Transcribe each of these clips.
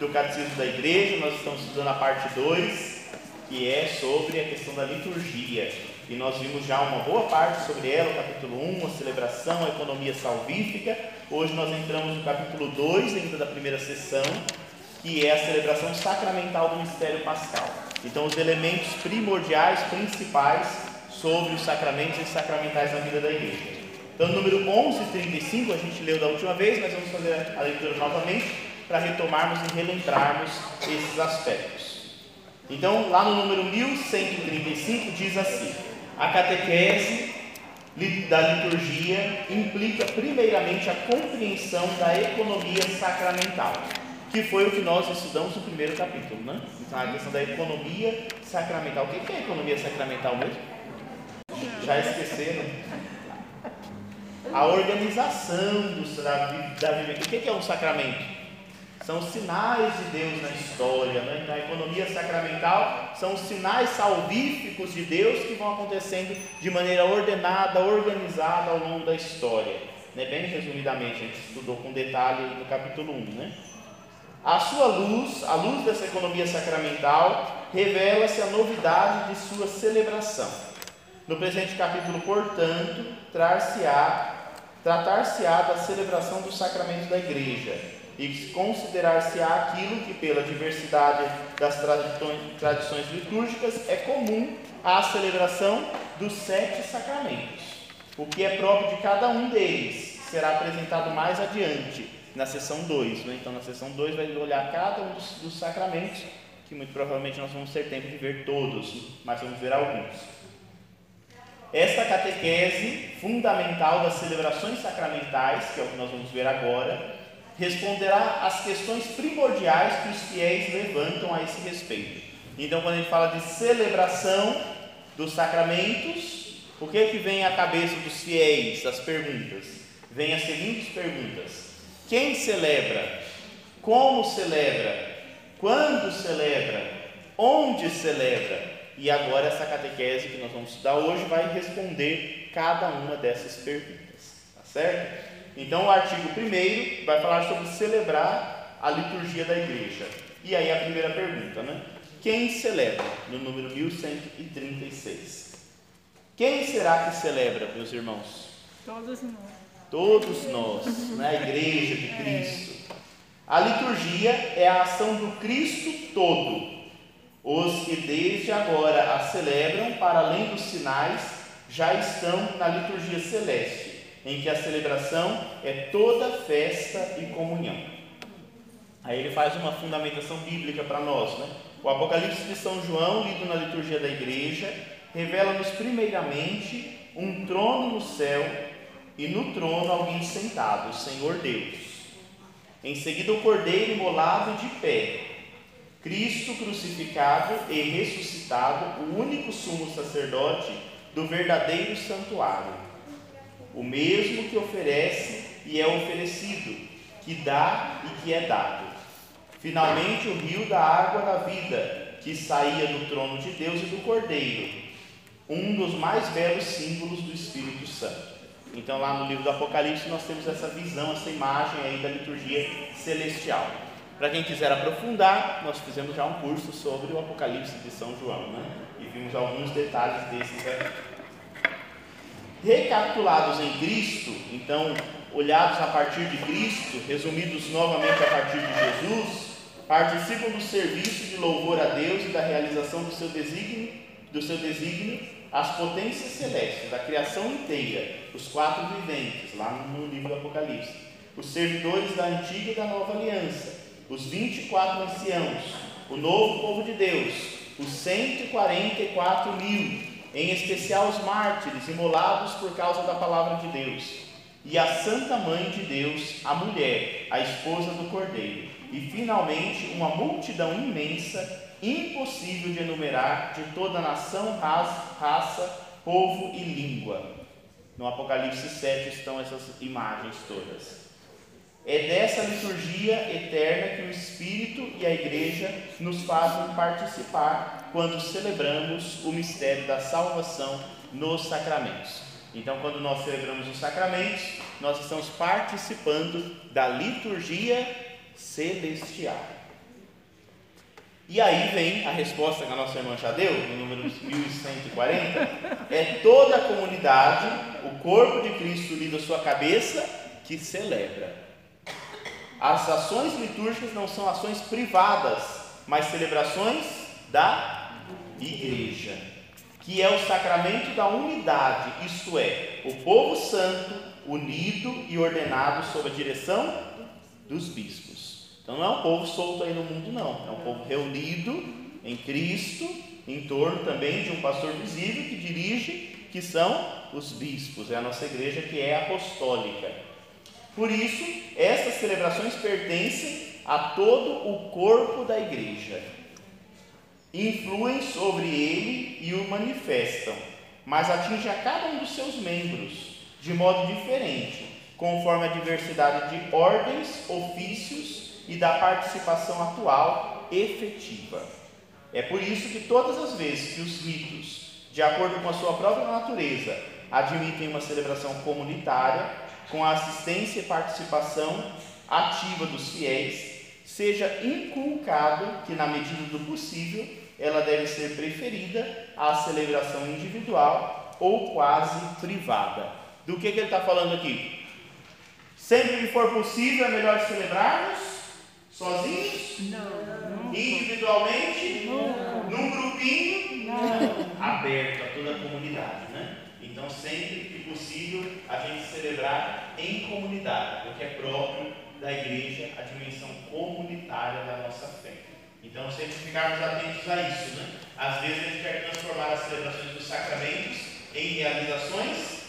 do Catecismo da Igreja. Nós estamos estudando a parte 2, que é sobre a questão da liturgia. E nós vimos já uma boa parte sobre ela, o capítulo 1, a celebração, a economia salvífica. Hoje nós entramos no capítulo 2, ainda da primeira sessão, que é a celebração sacramental do mistério pascal. Então, os elementos primordiais, principais sobre os sacramentos e sacramentais na vida da igreja. Então, número 1135, a gente leu da última vez, mas vamos fazer a leitura novamente para retomarmos e relembrarmos esses aspectos. Então, lá no número 1135 diz assim: a catequese da liturgia implica primeiramente a compreensão da economia sacramental, que foi o que nós estudamos no primeiro capítulo, né? Então, a questão da economia sacramental. O que é economia sacramental mesmo? Já esqueceram? a organização do, da, da vivência. O que é um sacramento? São sinais de Deus na história, né? na economia sacramental, são sinais salvíficos de Deus que vão acontecendo de maneira ordenada, organizada ao longo da história. Né? Bem resumidamente, a gente estudou com detalhe no capítulo 1. Né? A sua luz, a luz dessa economia sacramental, revela-se a novidade de sua celebração. No presente capítulo, portanto, Tratar-se-á da celebração dos sacramentos da Igreja e considerar-se-á aquilo que, pela diversidade das tradições litúrgicas, é comum à celebração dos sete sacramentos. O que é próprio de cada um deles será apresentado mais adiante, na sessão 2. Né? Então, na sessão 2, vai olhar cada um dos, dos sacramentos, que muito provavelmente nós vamos ter tempo de ver todos, mas vamos ver alguns. Esta catequese fundamental das celebrações sacramentais, que é o que nós vamos ver agora, responderá às questões primordiais que os fiéis levantam a esse respeito. Então, quando a gente fala de celebração dos sacramentos, o que é que vem à cabeça dos fiéis, as perguntas? Vem as seguintes perguntas: quem celebra? Como celebra? Quando celebra? Onde celebra? E agora essa catequese que nós vamos estudar hoje vai responder cada uma dessas perguntas, tá certo? Então o artigo 1 vai falar sobre celebrar a liturgia da igreja. E aí a primeira pergunta, né? Quem celebra? No número 1136. Quem será que celebra, meus irmãos? Todos nós. Todos nós, na né? igreja de Cristo. A liturgia é a ação do Cristo todo os que desde agora a celebram, para além dos sinais, já estão na liturgia celeste, em que a celebração é toda festa e comunhão. Aí ele faz uma fundamentação bíblica para nós, né? O Apocalipse de São João, lido na liturgia da igreja, revela-nos primeiramente um trono no céu e no trono alguém sentado, o Senhor Deus. Em seguida, o cordeiro imolado de pé, Cristo crucificado e ressuscitado, o único sumo sacerdote do verdadeiro santuário, o mesmo que oferece e é oferecido, que dá e que é dado. Finalmente, o rio da água da vida, que saía do trono de Deus e do Cordeiro, um dos mais belos símbolos do Espírito Santo. Então, lá no livro do Apocalipse, nós temos essa visão, essa imagem aí da liturgia celestial. Para quem quiser aprofundar, nós fizemos já um curso sobre o Apocalipse de São João, né? E vimos alguns detalhes desses aqui. Recapitulados em Cristo, então, olhados a partir de Cristo, resumidos novamente a partir de Jesus, participam do serviço de louvor a Deus e da realização do seu desígnio, do seu desígnio as potências celestes, da criação inteira, os quatro viventes, lá no livro do Apocalipse, os servidores da antiga e da nova aliança, os 24 anciãos, o novo povo de Deus, os 144 mil, em especial os mártires imolados por causa da palavra de Deus, e a Santa Mãe de Deus, a mulher, a esposa do Cordeiro, e finalmente uma multidão imensa, impossível de enumerar, de toda nação, raça, povo e língua. No Apocalipse 7 estão essas imagens todas. É dessa liturgia eterna que o Espírito e a Igreja nos fazem participar quando celebramos o mistério da salvação nos sacramentos. Então, quando nós celebramos os sacramentos, nós estamos participando da liturgia celestial. E aí vem a resposta que a nossa irmã já deu, no número 1140, é toda a comunidade, o corpo de Cristo unido à sua cabeça, que celebra. As ações litúrgicas não são ações privadas, mas celebrações da igreja, que é o sacramento da unidade, isto é, o povo santo unido e ordenado sob a direção dos bispos. Então não é um povo solto aí no mundo, não. É um povo reunido em Cristo, em torno também de um pastor visível que dirige, que são os bispos. É a nossa igreja que é apostólica. Por isso, essas celebrações pertencem a todo o corpo da igreja. Influem sobre ele e o manifestam, mas atingem a cada um dos seus membros de modo diferente, conforme a diversidade de ordens, ofícios e da participação atual efetiva. É por isso que todas as vezes que os ritos, de acordo com a sua própria natureza, admitem uma celebração comunitária, com a assistência e participação ativa dos fiéis, seja inculcado que, na medida do possível, ela deve ser preferida à celebração individual ou quase privada. Do que, que ele está falando aqui? Sempre que for possível, é melhor celebrarmos Sozinhos? Não. Individualmente? Não. Num grupinho? Não. Aberto a toda a comunidade, né? Então, sempre que possível, a gente celebrar em comunidade, porque é próprio da igreja a dimensão comunitária da nossa fé. Então, sempre ficarmos atentos a isso, né? Às vezes a gente quer transformar as celebrações dos sacramentos em realizações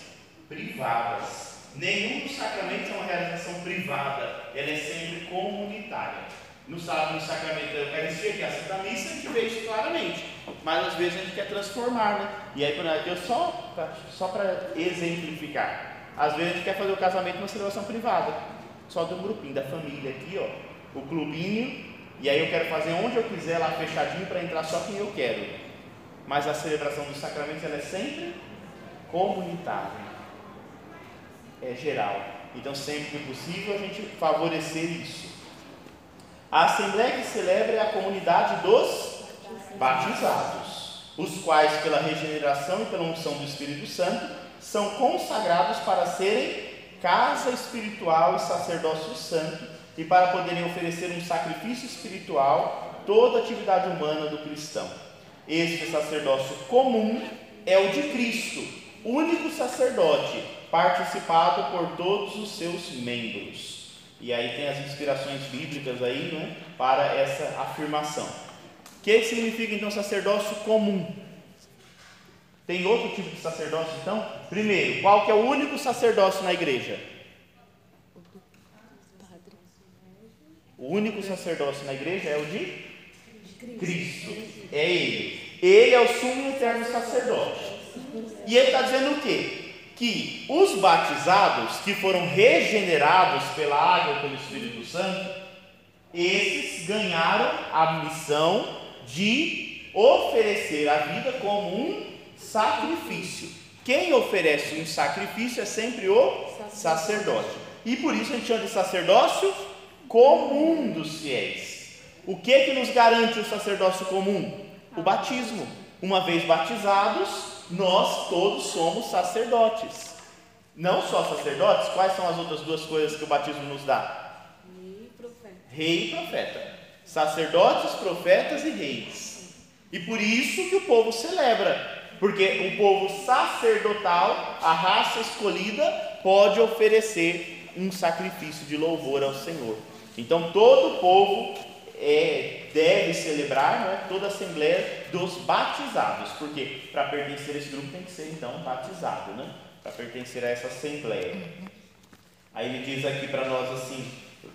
privadas. Nenhum dos sacramentos é uma realização privada, ela é sempre comunitária. No, no sacramento da Eucaristia, que é a Santa Missa, a gente vê isso claramente. Mas às vezes a gente quer transformar, né? E aí, eu só, só para exemplificar. Às vezes a gente quer fazer o casamento numa celebração privada, só de um grupinho, da família aqui, ó. O clubinho, e aí eu quero fazer onde eu quiser lá fechadinho para entrar só quem eu quero. Mas a celebração dos sacramentos ela é sempre comunitária é, geral. Então, sempre que possível, a gente favorecer isso. A assembleia que celebra é a comunidade dos batizados, os quais, pela regeneração e pela unção do Espírito Santo, são consagrados para serem casa espiritual e sacerdócio santo e para poderem oferecer um sacrifício espiritual toda a atividade humana do cristão. Este sacerdócio comum é o de Cristo, único sacerdote, participado por todos os seus membros. E aí tem as inspirações bíblicas aí, né, para essa afirmação. O que significa então sacerdócio comum? Tem outro tipo de sacerdócio então? Primeiro, qual que é o único sacerdócio na igreja? O único sacerdócio na igreja é o de Cristo. É Ele. Ele é o sumo e eterno sacerdote. E ele está dizendo o quê? que os batizados que foram regenerados pela água e pelo Espírito Santo, esses ganharam a missão de oferecer a vida como um sacrifício. Quem oferece um sacrifício é sempre o sacerdote. E por isso a gente chama de sacerdócio comum dos fiéis. O que que nos garante o sacerdócio comum? O batismo. Uma vez batizados, nós todos somos sacerdotes. Não só sacerdotes, quais são as outras duas coisas que o batismo nos dá? Rei e profeta. Rei e profeta. Sacerdotes, profetas e reis. E por isso que o povo celebra. Porque o povo sacerdotal, a raça escolhida, pode oferecer um sacrifício de louvor ao Senhor. Então todo o povo é, deve celebrar né, toda a Assembleia dos batizados, porque para pertencer a esse grupo tem que ser então batizado, né? para pertencer a essa Assembleia. Aí ele diz aqui para nós assim,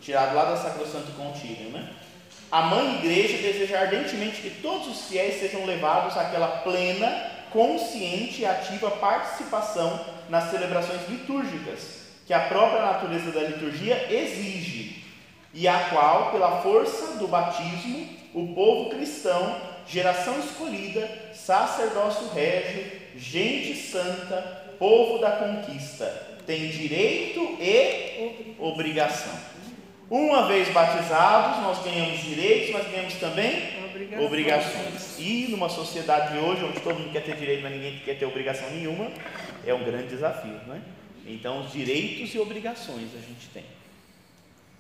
tirado lá da Sacrosanto Contínuo, né? A mãe igreja deseja ardentemente que todos os fiéis sejam levados àquela plena, consciente e ativa participação nas celebrações litúrgicas, que a própria natureza da liturgia exige, e a qual, pela força do batismo, o povo cristão, geração escolhida, sacerdócio régio, gente santa, povo da conquista, tem direito e obrigação. Uma vez batizados, nós ganhamos direitos, mas ganhamos também Obrigações. obrigações. E numa sociedade de hoje, onde todo mundo quer ter direito, mas ninguém quer ter obrigação nenhuma, é um grande desafio, não é? Então, os direitos e obrigações a gente tem.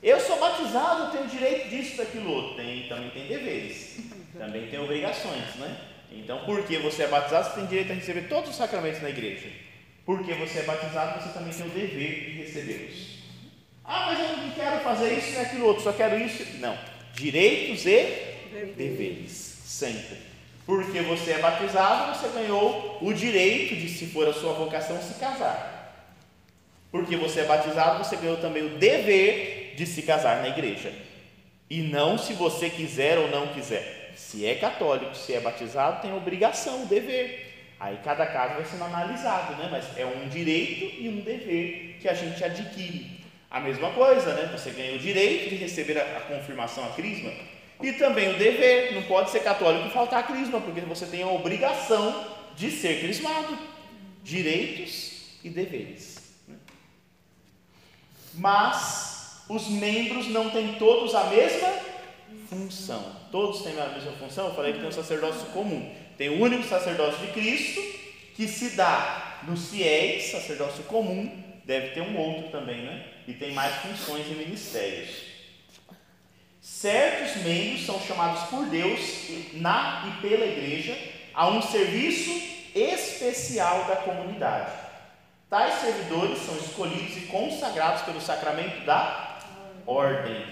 Eu sou batizado, eu tenho direito disso, daquilo outro. Tem, também tem deveres, também tem obrigações, né? Então, porque você é batizado, você tem direito a receber todos os sacramentos na igreja. Porque você é batizado, você também tem o dever de recebê-los. Ah, mas eu não quero fazer isso e aquilo outro, só quero isso. Não. Direitos e deveres, sempre. Porque você é batizado, você ganhou o direito de, se for a sua vocação, se casar. Porque você é batizado, você ganhou também o dever de se casar na igreja. E não se você quiser ou não quiser. Se é católico, se é batizado, tem obrigação, dever. Aí cada caso vai sendo analisado, né? Mas é um direito e um dever que a gente adquire. A mesma coisa, né? Você ganha o direito de receber a, a confirmação, a crisma, e também o dever. Não pode ser católico e faltar a crisma, porque você tem a obrigação de ser crismado. Direitos e deveres. né? Mas os membros não têm todos a mesma função. Todos têm a mesma função. Eu falei que tem um sacerdócio comum. Tem o único sacerdócio de Cristo que se dá nos fiéis, sacerdócio comum. Deve ter um outro também, né? E tem mais funções e ministérios. Certos membros são chamados por Deus na e pela igreja a um serviço especial da comunidade. Tais servidores são escolhidos e consagrados pelo sacramento da ordem,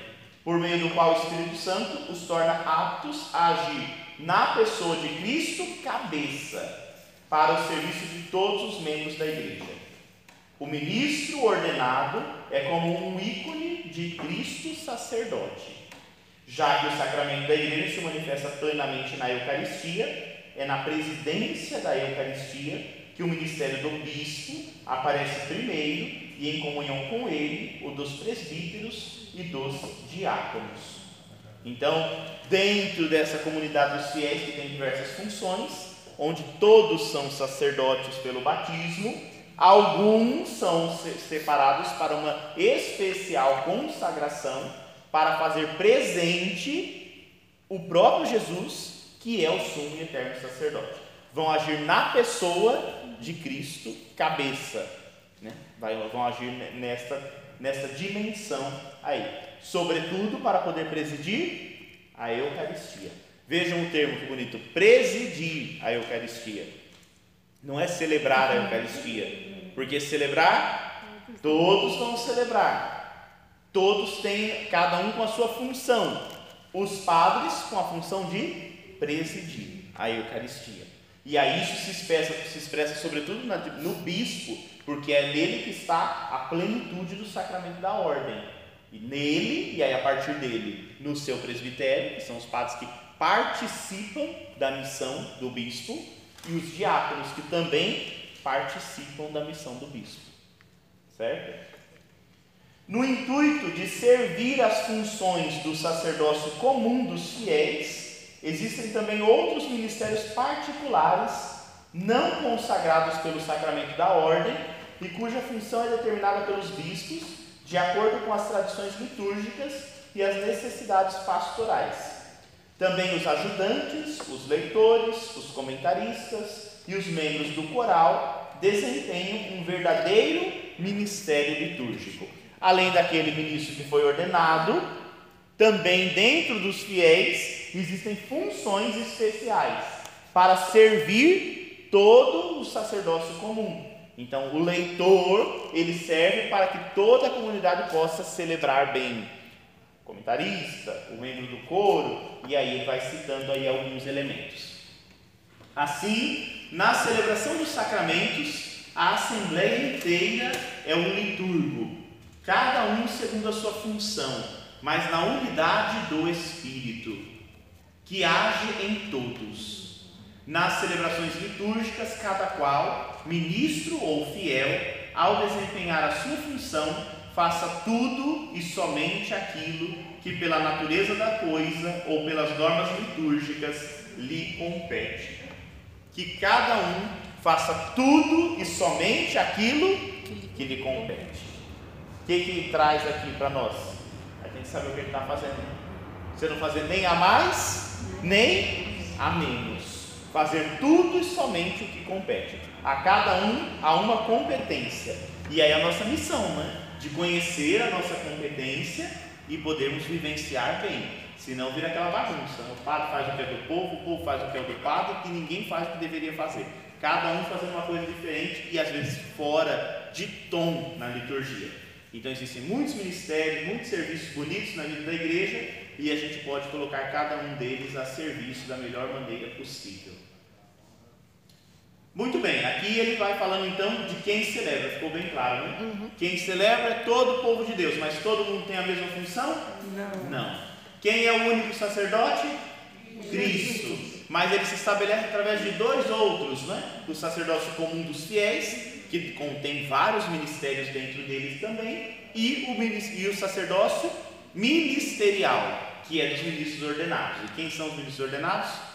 por meio do qual o Espírito Santo os torna aptos a agir na pessoa de Cristo, cabeça, para o serviço de todos os membros da igreja. O ministro ordenado é como um ícone de Cristo sacerdote, já que o sacramento da igreja se manifesta plenamente na Eucaristia, é na presidência da Eucaristia que o ministério do bispo aparece primeiro em comunhão com ele o dos presbíteros e dos diáconos. Então, dentro dessa comunidade dos fiéis que tem diversas funções, onde todos são sacerdotes pelo batismo, alguns são separados para uma especial consagração para fazer presente o próprio Jesus, que é o sumo e eterno sacerdote. Vão agir na pessoa de Cristo, cabeça? Vai, vão agir nesta, nesta dimensão aí, sobretudo para poder presidir a Eucaristia. Vejam o termo que bonito: presidir a Eucaristia. Não é celebrar a Eucaristia, porque celebrar, todos vão celebrar, todos têm, cada um com a sua função. Os padres com a função de presidir a Eucaristia. E aí isso se expressa, se expressa sobretudo no bispo, porque é nele que está a plenitude do sacramento da ordem. E nele, e aí a partir dele, no seu presbitério, que são os padres que participam da missão do bispo, e os diáconos que também participam da missão do bispo. Certo? No intuito de servir as funções do sacerdócio comum dos fiéis, existem também outros ministérios particulares, não consagrados pelo sacramento da ordem, e cuja função é determinada pelos bispos, de acordo com as tradições litúrgicas e as necessidades pastorais. Também os ajudantes, os leitores, os comentaristas e os membros do coral desempenham um verdadeiro ministério litúrgico. Além daquele ministro que foi ordenado, também dentro dos fiéis existem funções especiais para servir todo o sacerdócio comum. Então, o leitor, ele serve para que toda a comunidade possa celebrar bem. O comentarista, o membro do coro, e aí ele vai citando aí alguns elementos. Assim, na celebração dos sacramentos, a assembleia inteira é um liturgo, cada um segundo a sua função, mas na unidade do Espírito, que age em todos. Nas celebrações litúrgicas, cada qual, ministro ou fiel, ao desempenhar a sua função, faça tudo e somente aquilo que, pela natureza da coisa ou pelas normas litúrgicas, lhe compete. Que cada um faça tudo e somente aquilo que lhe compete. O que, que traz aqui para nós? A gente saber o que ele está fazendo. Você não fazer nem a mais, nem a menos. Fazer tudo e somente o que compete. A cada um há uma competência. E aí a nossa missão, né? De conhecer a nossa competência e podermos vivenciar bem. Senão vira aquela bagunça. Né? O padre faz o que é do povo, o povo faz o que é do padre e ninguém faz o que deveria fazer. Cada um fazendo uma coisa diferente e às vezes fora de tom na liturgia. Então existem muitos ministérios, muitos serviços bonitos na vida da igreja e a gente pode colocar cada um deles a serviço da melhor maneira possível. Muito bem, aqui ele vai falando então de quem celebra, ficou bem claro, né? Uhum. Quem celebra é todo o povo de Deus, mas todo mundo tem a mesma função? Não. Não. Quem é o único sacerdote? Cristo. Mas ele se estabelece através de dois outros, né? O sacerdócio comum dos fiéis, que contém vários ministérios dentro deles também, e o, e o sacerdócio ministerial, que é dos ministros ordenados. E quem são os ministros ordenados?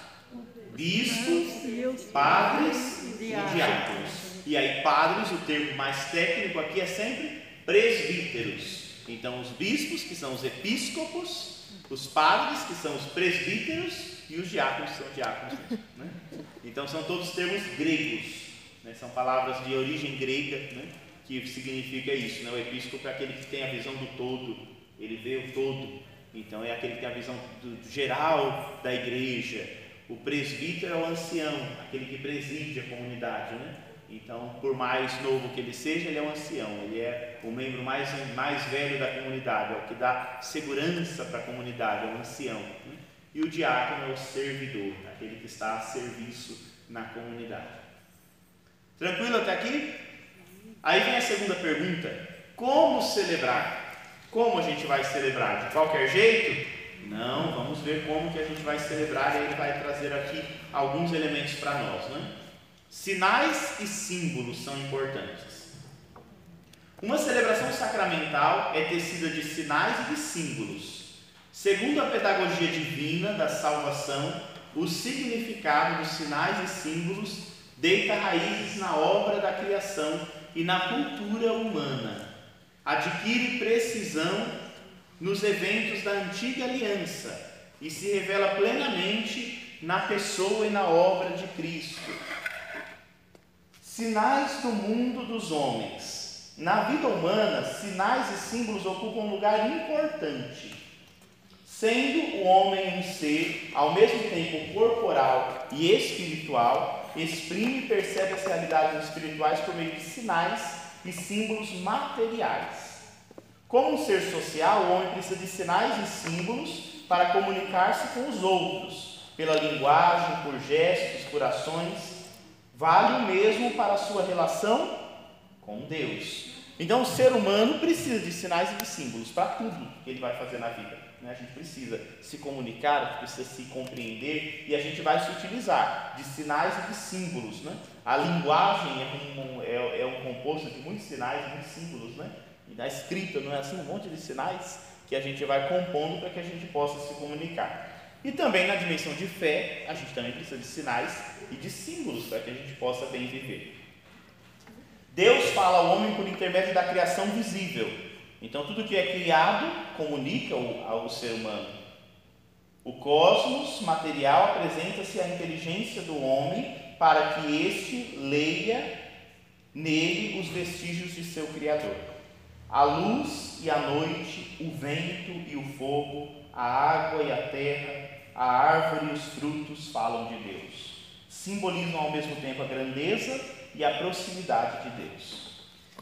Bispos, padres e diáconos. E aí, padres, o termo mais técnico aqui é sempre presbíteros. Então, os bispos, que são os episcopos, os padres, que são os presbíteros, e os diáconos, que são diáconos. Né? Então, são todos termos gregos, né? são palavras de origem grega, né? que significa isso. Né? O episcopo é aquele que tem a visão do todo, ele vê o todo, então é aquele que tem a visão do, do geral da igreja. O presbítero é o ancião, aquele que preside a comunidade. Né? Então, por mais novo que ele seja, ele é um ancião, ele é o membro mais, mais velho da comunidade, é o que dá segurança para a comunidade, é o ancião. Né? E o diácono é o servidor, aquele que está a serviço na comunidade. Tranquilo até aqui? Aí vem a segunda pergunta: como celebrar? Como a gente vai celebrar? De qualquer jeito? Não, vamos ver como que a gente vai celebrar e ele vai trazer aqui alguns elementos para nós, né? Sinais e símbolos são importantes. Uma celebração sacramental é tecida de sinais e de símbolos. Segundo a pedagogia divina da salvação, o significado dos sinais e símbolos deita raízes na obra da criação e na cultura humana. Adquire precisão nos eventos da antiga aliança e se revela plenamente na pessoa e na obra de Cristo Sinais do mundo dos homens. Na vida humana, sinais e símbolos ocupam um lugar importante. Sendo o homem um ser, ao mesmo tempo corporal e espiritual, exprime e percebe as realidades espirituais por meio de sinais e símbolos materiais. Como um ser social, o homem precisa de sinais e símbolos para comunicar-se com os outros, pela linguagem, por gestos, por ações Vale o mesmo para a sua relação com Deus. Então, o ser humano precisa de sinais e de símbolos para tudo que ele vai fazer na vida. Né? A gente precisa se comunicar, a gente precisa se compreender e a gente vai se utilizar de sinais e de símbolos. Né? A linguagem é um, é, é um composto de muitos sinais e muitos símbolos. Né? E na escrita, não é assim? Um monte de sinais que a gente vai compondo para que a gente possa se comunicar. E também na dimensão de fé, a gente também precisa de sinais e de símbolos para que a gente possa bem viver. Deus fala ao homem por intermédio da criação visível. Então, tudo que é criado comunica ao, ser humano. O cosmos material apresenta-se à inteligência do homem para que este leia nele os vestígios de seu Criador. A luz e a noite, o vento e o fogo, a água e a terra, a árvore e os frutos falam de Deus. Simbolizam ao mesmo tempo a grandeza e a proximidade de Deus.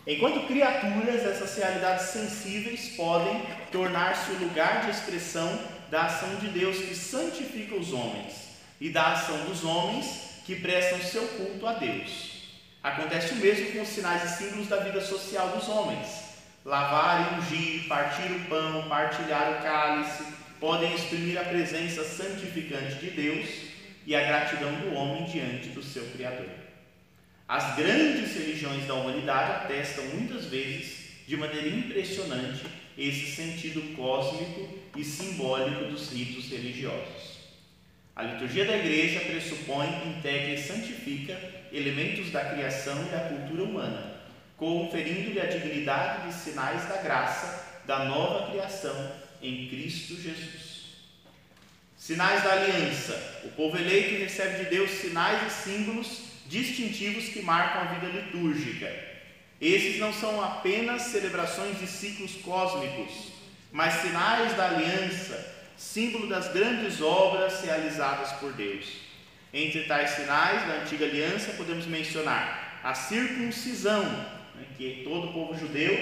Enquanto criaturas, essas realidades sensíveis podem tornar-se o lugar de expressão da ação de Deus que santifica os homens e da ação dos homens que prestam seu culto a Deus. Acontece o mesmo com os sinais e símbolos da vida social dos homens: lavar e ungir, partir o pão, partilhar o cálice, podem exprimir a presença santificante de Deus e a gratidão do homem diante do seu Criador. As grandes religiões da humanidade atestam muitas vezes, de maneira impressionante, esse sentido cósmico e simbólico dos ritos religiosos. A liturgia da igreja pressupõe, integra e santifica elementos da criação e da cultura humana, conferindo-lhe a dignidade de sinais da graça da nova criação em Cristo Jesus. Sinais da aliança. O povo eleito recebe de Deus sinais e símbolos distintivos que marcam a vida litúrgica. Esses não são apenas celebrações de ciclos cósmicos, mas sinais da aliança, símbolo das grandes obras realizadas por Deus. Entre tais sinais da antiga aliança podemos mencionar a circuncisão, né, que todo o povo judeu,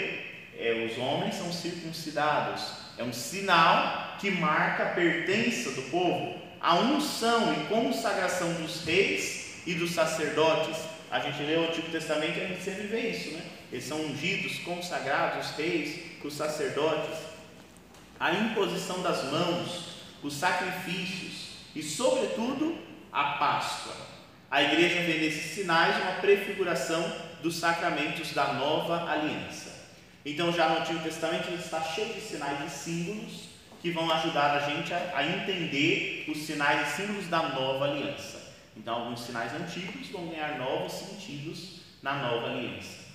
é, os homens são circuncidados, é um sinal que marca a pertença do povo, a unção e consagração dos reis e dos sacerdotes. A gente lê o Antigo Testamento e a gente sempre vê isso, né? Eles são ungidos, consagrados, os reis, os sacerdotes a imposição das mãos, os sacrifícios e, sobretudo, a Páscoa. A igreja vê nesses sinais uma prefiguração dos sacramentos da nova aliança. Então, já no Antigo Testamento, ele está cheio de sinais e símbolos que vão ajudar a gente a, entender os sinais e símbolos da nova aliança. Então, alguns sinais antigos vão ganhar novos sentidos na nova aliança.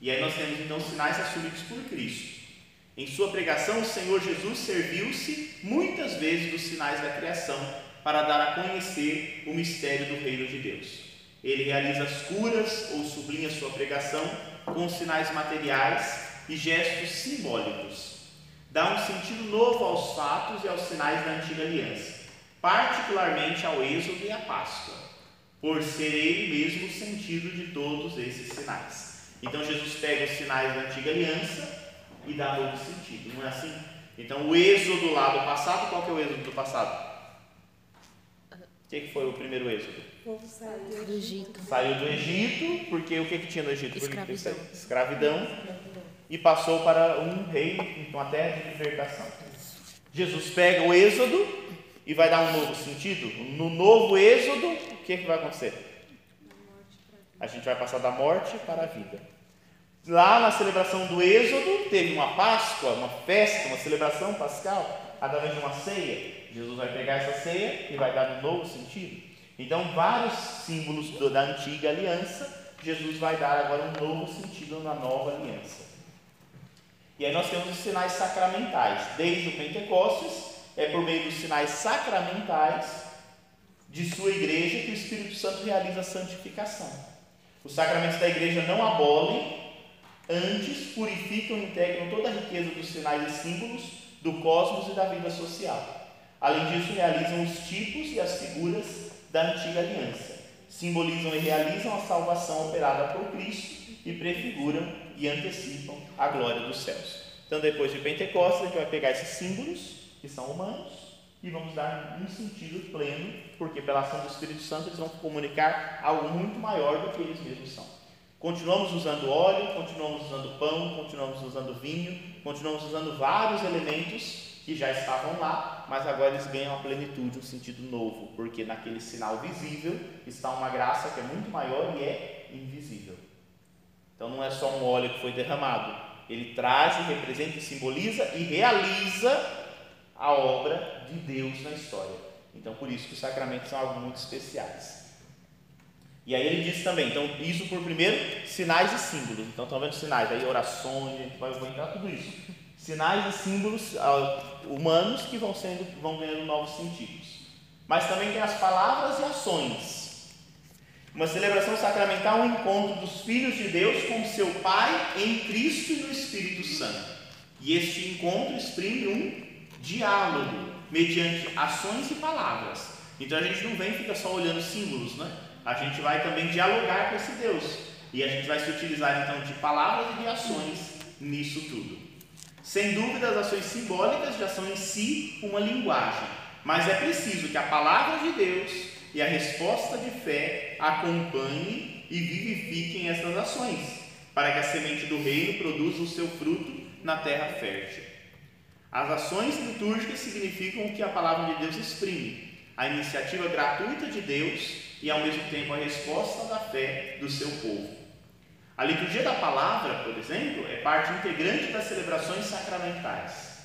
E aí nós temos então sinais assumidos por Cristo. Em sua pregação, o Senhor Jesus serviu-se muitas vezes dos sinais da criação para dar a conhecer o mistério do reino de Deus. Ele realiza as curas ou sublinha sua pregação com sinais materiais e gestos simbólicos. Dá um sentido novo aos fatos e aos sinais da antiga aliança, particularmente ao Êxodo e à Páscoa, por ser ele mesmo o sentido de todos esses sinais. Então Jesus pega os sinais da antiga aliança e dá novo sentido, não é assim? Então, o êxodo lá do passado, qual que é o êxodo do passado? O que, que foi o primeiro êxodo? O povo saiu do Egito. Saiu do Egito, porque o que, que tinha no Egito? Escravidão. Escravidão. E passou para um rei, uma terra de libertação. Jesus pega o êxodo e vai dar um novo sentido. No novo êxodo, o que, que vai acontecer? A gente vai passar da morte para a vida. Lá na celebração do Êxodo, teve uma Páscoa, uma festa, uma celebração pascal, através de uma ceia. Jesus vai pegar essa ceia e vai dar um novo sentido. Então, vários símbolos da antiga aliança, Jesus vai dar agora um novo sentido na nova aliança. E aí nós temos os sinais sacramentais. Desde o Pentecostes, é por meio dos sinais sacramentais de sua igreja que o Espírito Santo realiza a santificação. Os sacramentos da igreja não abolem Antes, purificam e integram toda a riqueza dos sinais e símbolos do cosmos e da vida social. Além disso, realizam os tipos e as figuras da antiga aliança. Simbolizam e realizam a salvação operada por Cristo e prefiguram e antecipam a glória dos céus. Então, depois de Pentecostes, a gente vai pegar esses símbolos, que são humanos, e vamos dar um sentido pleno, porque pela ação do Espírito Santo eles vão comunicar algo muito maior do que eles mesmos são. Continuamos usando óleo, continuamos usando pão, continuamos usando vinho, continuamos usando vários elementos que já estavam lá, mas agora eles ganham a plenitude, um sentido novo, porque naquele sinal visível está uma graça que é muito maior e é invisível. Então não é só um óleo que foi derramado, ele traz, representa, simboliza e realiza a obra de Deus na história. Então por isso que os sacramentos são algo muito especiais. E aí ele diz também, então isso por primeiro, sinais e símbolos. Então estão vendo sinais, aí orações, vai, entrar tudo isso. Sinais e símbolos uh, humanos que vão sendo, vão ganhando novos sentidos. Mas também tem as palavras e ações. Uma celebração sacramental um encontro dos filhos de Deus com seu Pai em Cristo e no Espírito Santo. E este encontro exprime um diálogo mediante ações e palavras. Então a gente não vem e fica só olhando símbolos, né? A gente vai também dialogar com esse Deus. E a gente vai se utilizar então de palavras e de ações nisso tudo. Sem dúvida, as ações simbólicas já são em si uma linguagem, mas é preciso que a palavra de Deus e a resposta de fé acompanhem e vivifiquem essas ações, para que a semente do reino produza o seu fruto na terra fértil. As ações litúrgicas significam o que a palavra de Deus exprime, a iniciativa gratuita de Deus e ao mesmo tempo a resposta da fé do seu povo. A liturgia da palavra, por exemplo, é parte integrante das celebrações sacramentais.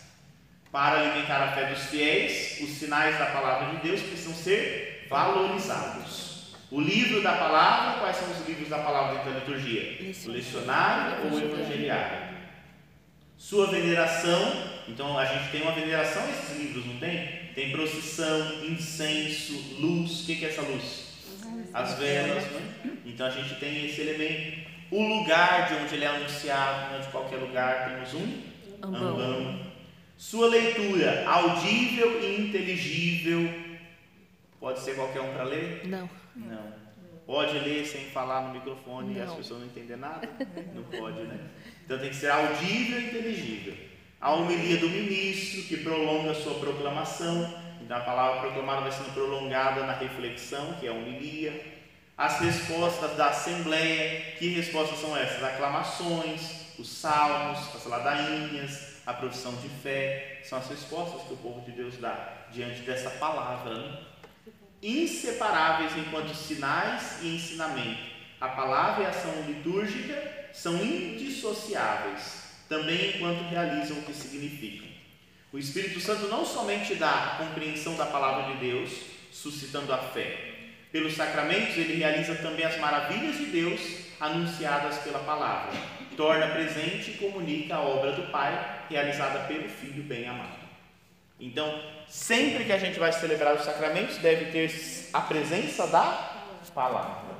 Para alimentar a fé dos fiéis, os sinais da palavra de Deus precisam ser valorizados. O livro da palavra, quais são os livros da palavra dentro da liturgia? O lecionário ou o evangeliário? Sua veneração, então a gente tem uma veneração a esses livros, não tem? Tem procissão, incenso, luz. O que é essa luz? As velas, né? Então a gente tem esse elemento. O lugar de onde ele é anunciado, não de qualquer lugar, temos um ambão. ambão. Sua leitura, audível e inteligível. Pode ser qualquer um para ler? Não. Não. Pode ler sem falar no microfone não. e as pessoas não entendem nada? Não pode, né? Então tem que ser audível e inteligível. A homilia do ministro, que prolonga a sua proclamação. Então a palavra proclamada vai sendo prolongada na reflexão, que é a homilia. As respostas da assembleia, que respostas são essas? Aclamações, os salmos, as ladainhas, a profissão de fé, são as respostas que o povo de Deus dá diante dessa palavra. Né? inseparáveis enquanto sinais e ensinamento. A palavra e a ação litúrgica são indissociáveis, também enquanto realizam o que significam. O Espírito Santo não somente dá a compreensão da palavra de Deus, suscitando a fé. Pelos sacramentos, ele realiza também as maravilhas de Deus anunciadas pela palavra. Torna presente e comunica a obra do Pai, realizada pelo Filho bem-amado. Então, sempre que a gente vai celebrar os sacramentos, deve ter a presença da palavra.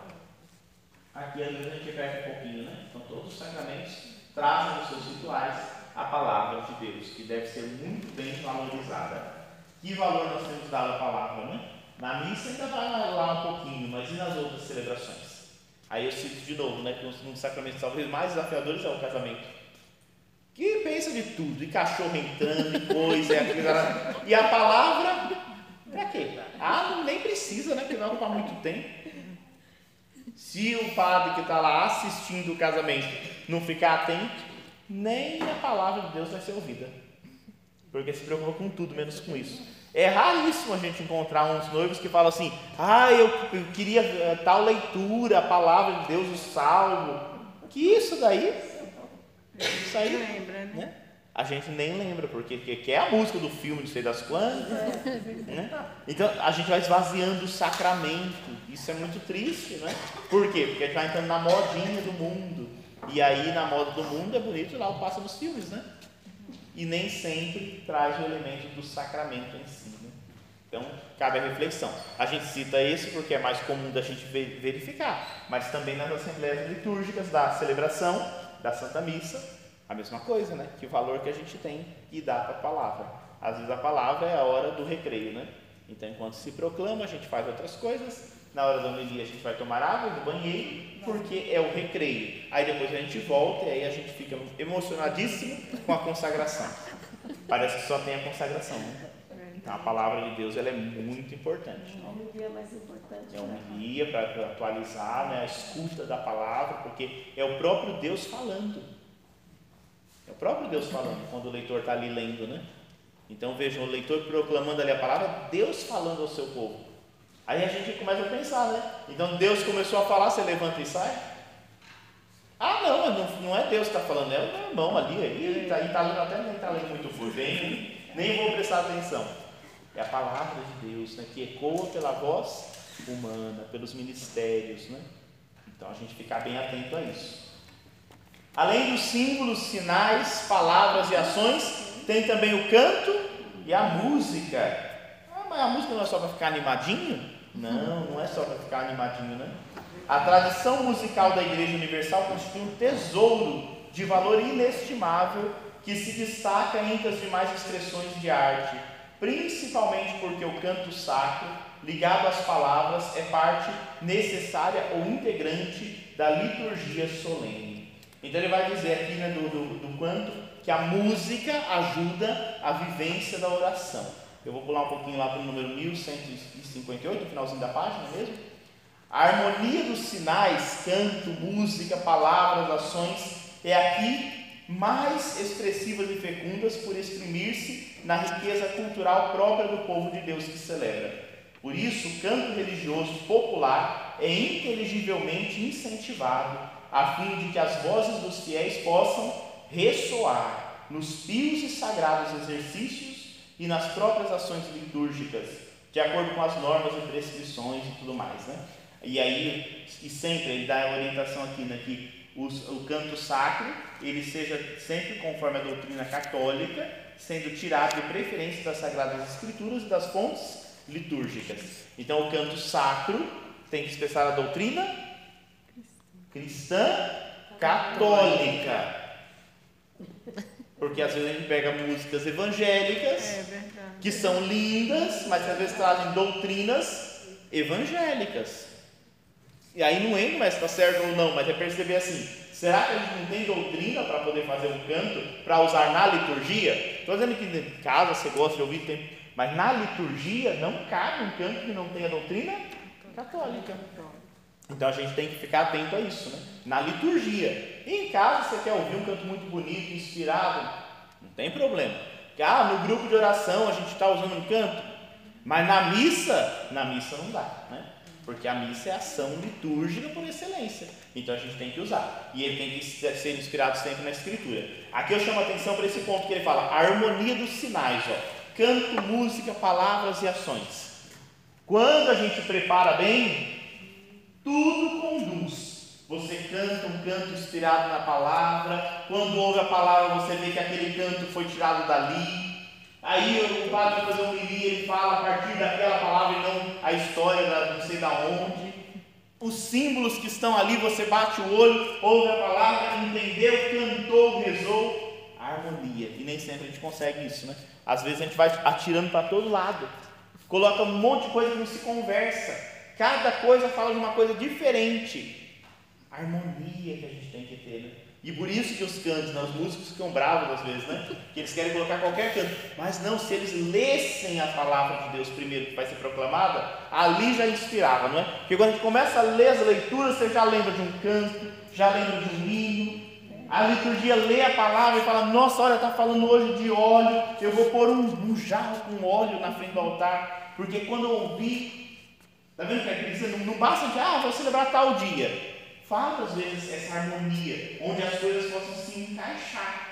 Aqui a gente perde um pouquinho, né? Então, todos os sacramentos trazem nos seus rituais a palavra de Deus, que deve ser muito bem valorizada. Que valor nós temos dado à palavra, né? Na missa ainda vai lá um pouquinho, mas e nas outras celebrações? Aí eu cito de novo, né? Que um dos sacramentos talvez mais desafiadores é o casamento que pensa de tudo, e cachorro entrando, e coisa, e, e a palavra, para quê? Ah, nem precisa, né? Porque vai ocupar muito tempo. Se o padre que está lá assistindo o casamento não ficar atento, nem a palavra de Deus vai ser ouvida. Porque se preocupa com tudo, menos com isso. É raríssimo a gente encontrar uns noivos que falam assim: ah, eu, eu queria eh, tal leitura, a palavra de Deus, o salmo. Que isso daí isso aí, lembra, né? né? A gente nem lembra, porque que é a música do filme, não sei das quantas. É, né? Então a gente vai esvaziando o sacramento. Isso é muito triste, né? Por quê? Porque a gente vai entrando na modinha do mundo. E aí na moda do mundo é bonito lá o passa dos filmes, né? E nem sempre traz o elemento do sacramento em si. Né? Então cabe a reflexão. A gente cita esse porque é mais comum da gente verificar, mas também nas assembleias litúrgicas da celebração da Santa Missa, a mesma coisa, né? Que valor que a gente tem e dá para a palavra. Às vezes a palavra é a hora do recreio, né? Então, enquanto se proclama, a gente faz outras coisas. Na hora da homilia, a gente vai tomar água do banheiro, porque é o recreio. Aí depois a gente volta e aí a gente fica emocionadíssimo com a consagração. Parece que só tem a consagração, né? Então, a palavra de Deus ela é muito importante. É um dia mais importante. É um dia para atualizar né, a escuta da palavra, porque é o próprio Deus falando. É o próprio Deus falando quando o leitor está ali lendo, né? Então vejam, o leitor proclamando ali a palavra, Deus falando ao seu povo. Aí a gente começa a pensar, né? Então Deus começou a falar, você levanta e sai? Ah, não, não, não é Deus que está falando, é o meu irmão ali, aí está tá lendo até nem está lendo muito por bem, nem vou prestar atenção. É a palavra de Deus, né, que ecoa pela voz humana, pelos ministérios, né? Então a gente ficar bem atento a isso. Além dos símbolos, sinais, palavras e ações, tem também o canto e a música. Mas a música não é só para ficar animadinho? Não, não é só para ficar animadinho, né? A tradição musical da Igreja Universal constitui um tesouro de valor inestimável que se destaca entre as demais expressões de arte principalmente porque o canto sacro, ligado às palavras, é parte necessária ou integrante da liturgia solene. Então ele vai dizer aqui né, do, do, do quanto que a música ajuda a vivência da oração. Eu vou pular um pouquinho lá para o número 1158, no finalzinho da página mesmo. A harmonia dos sinais, canto, música, palavras, ações, é aqui mais expressivas e fecundas por exprimir-se na riqueza cultural própria do povo de Deus que celebra. Por isso, o canto religioso popular é inteligivelmente incentivado, a fim de que as vozes dos fiéis possam ressoar nos pios e sagrados exercícios e nas próprias ações litúrgicas, de acordo com as normas e prescrições e tudo mais. Né? E aí, e sempre ele dá a orientação aqui, né, que os, o canto sacro ele seja sempre conforme a doutrina católica, sendo tirado de preferência das Sagradas Escrituras e das fontes litúrgicas. Então, o canto sacro tem que expressar a doutrina cristã católica. Porque às vezes a gente pega músicas evangélicas, É que são lindas, mas que às vezes trazem doutrinas evangélicas. E aí não entra mais se está certo ou não, mas é perceber assim: será que a gente não tem doutrina para poder fazer um canto, para usar na liturgia? Estou dizendo que em casa você gosta de ouvir, tem, mas na liturgia não cabe um canto que não tenha doutrina católica. Então a gente tem que ficar atento a isso, né? Na liturgia. E em casa você quer ouvir um canto muito bonito, inspirado, não tem problema. Ah, no grupo de oração a gente está usando um canto, mas na missa, na missa não dá, né? Porque a missa é ação litúrgica por excelência. Então a gente tem que usar. E ele tem que ser inspirado sempre na escritura. Aqui eu chamo a atenção para esse ponto que ele fala, a harmonia dos sinais, ó. Canto, música, palavras e ações. Quando a gente prepara bem, tudo conduz. Você canta um canto inspirado na palavra. Quando ouve a palavra, você vê que aquele canto foi tirado dali. Aí o padre fazer um e ele fala a partir daquela palavra e não a história da não sei da onde. Os símbolos que estão ali, você bate o olho, ouve a palavra, entendeu, cantou, rezou. Harmonia. E nem sempre a gente consegue isso, né? Às vezes a gente vai atirando para todo lado. Coloca um monte de coisa que não se conversa. Cada coisa fala de uma coisa diferente. A harmonia que a gente tem que ter, né? E por isso que os cantos, né, os músicos ficam bravos às vezes, né? Que eles querem colocar qualquer canto. Mas não, se eles lessem a palavra de Deus primeiro que vai ser proclamada, ali já inspirava, não é? Porque quando a gente começa a ler as leituras, você já lembra de um canto, já lembra de um hino. A liturgia lê a palavra e fala, nossa, olha, está falando hoje de óleo, eu vou pôr um, um jarro com óleo na frente do altar. Porque quando eu ouvi, está vendo que é aqui não, não basta de, ah, vou celebrar tal dia. Falta às vezes essa harmonia, onde as coisas possam se encaixar.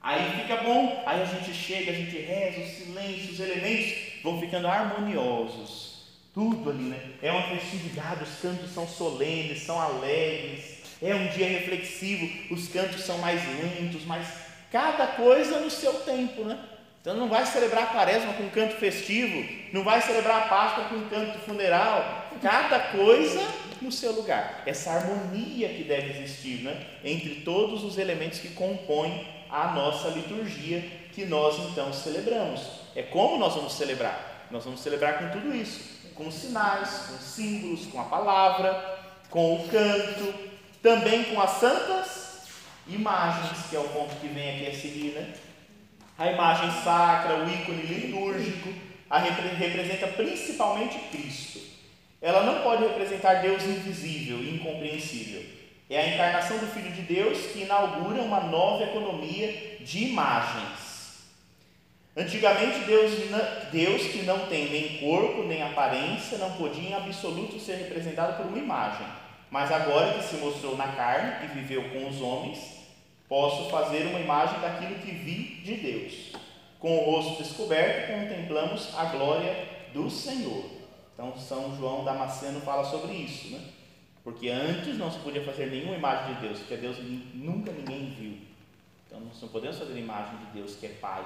Aí fica bom, aí a gente chega, a gente reza, o silêncio, os elementos vão ficando harmoniosos. Tudo ali, né? É uma festividade, os cantos são solenes, são alegres, é um dia reflexivo, os cantos são mais lentos, mas cada coisa no seu tempo, né? Então não vai celebrar a quaresma com um canto festivo, não vai celebrar a Páscoa com um canto funeral. Cada coisa no seu lugar. Essa harmonia que deve existir né, entre todos os elementos que compõem a nossa liturgia que nós então celebramos. É como nós vamos celebrar? Nós vamos celebrar com tudo isso, com sinais, com símbolos, com a palavra, com o canto, também com as santas imagens, que é o ponto que vem aqui a seguir, né? A imagem sacra, o ícone litúrgico, a representa principalmente Cristo. Ela não pode representar Deus invisível e incompreensível. É a encarnação do Filho de Deus que inaugura uma nova economia de imagens. Antigamente, Deus, Deus que não tem nem corpo nem aparência, não podia em absoluto ser representado por uma imagem. Mas agora que se mostrou na carne e viveu com os homens, posso fazer uma imagem daquilo que vi de Deus. Com o rosto descoberto, contemplamos a glória do Senhor. Então, São João Damasceno fala sobre isso, né? Porque antes não se podia fazer nenhuma imagem de Deus, porque Deus nunca ninguém viu. Então, não podemos fazer imagem de Deus que é Pai,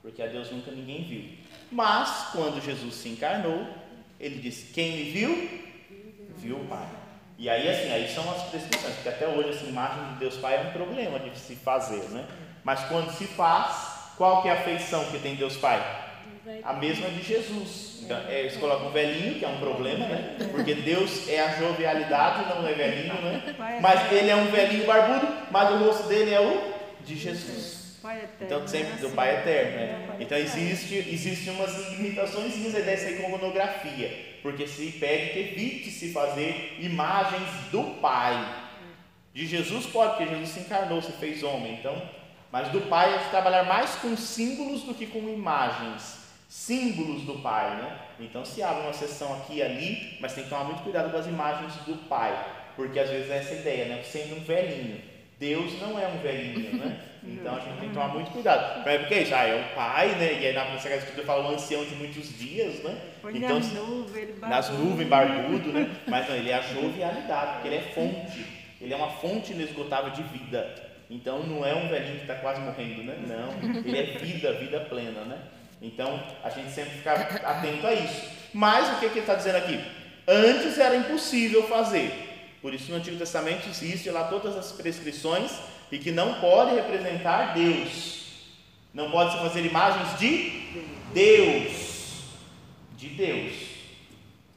porque a Deus nunca ninguém viu. Mas, quando Jesus se encarnou, ele disse: Quem me viu, viu o Pai. E aí, assim, aí são as prescrições, porque até hoje, essa imagem de Deus Pai é um problema de se fazer, né? Mas quando se faz, qual que é a feição que tem Deus Pai? A mesma de Jesus. Então, é, eles colocam um velhinho, que é um problema, né? Porque Deus é a jovialidade, não é velhinho, né? Mas ele é um velhinho barbudo, mas o rosto dele é o de Jesus. Então sempre do Pai eterno, né? Então existe, existe umas limitações dessa iconografia, porque se pede que evite se fazer imagens do Pai. De Jesus pode, porque Jesus se encarnou, se fez homem. Então, mas do Pai é trabalhar mais com símbolos do que com imagens símbolos do Pai, né? Então se abre uma sessão aqui e ali, mas tem que tomar muito cuidado com as imagens do Pai, porque às vezes é essa ideia, né? Sendo um velhinho, Deus não é um velhinho, né? Então a gente tem que tomar muito cuidado. Mas é porque é isso, ah, é o pai, né? E aí na Sagrada Escritura fala um ancião de muitos dias, né? Põe Então, nas nuvens, nas barbudo. nuvens, barbudo, né? Mas não, ele é a jovialidade, porque ele é fonte. Ele é uma fonte inesgotável de vida. Então não é um velhinho que está quase morrendo, né? Não, ele é vida, vida plena, né? Então a gente sempre fica atento a isso. Mas o que, que ele está dizendo aqui? Antes era impossível fazer. Por isso no Antigo Testamento existe lá todas as prescrições e que não pode representar Deus. Não pode se fazer imagens de Deus. De Deus.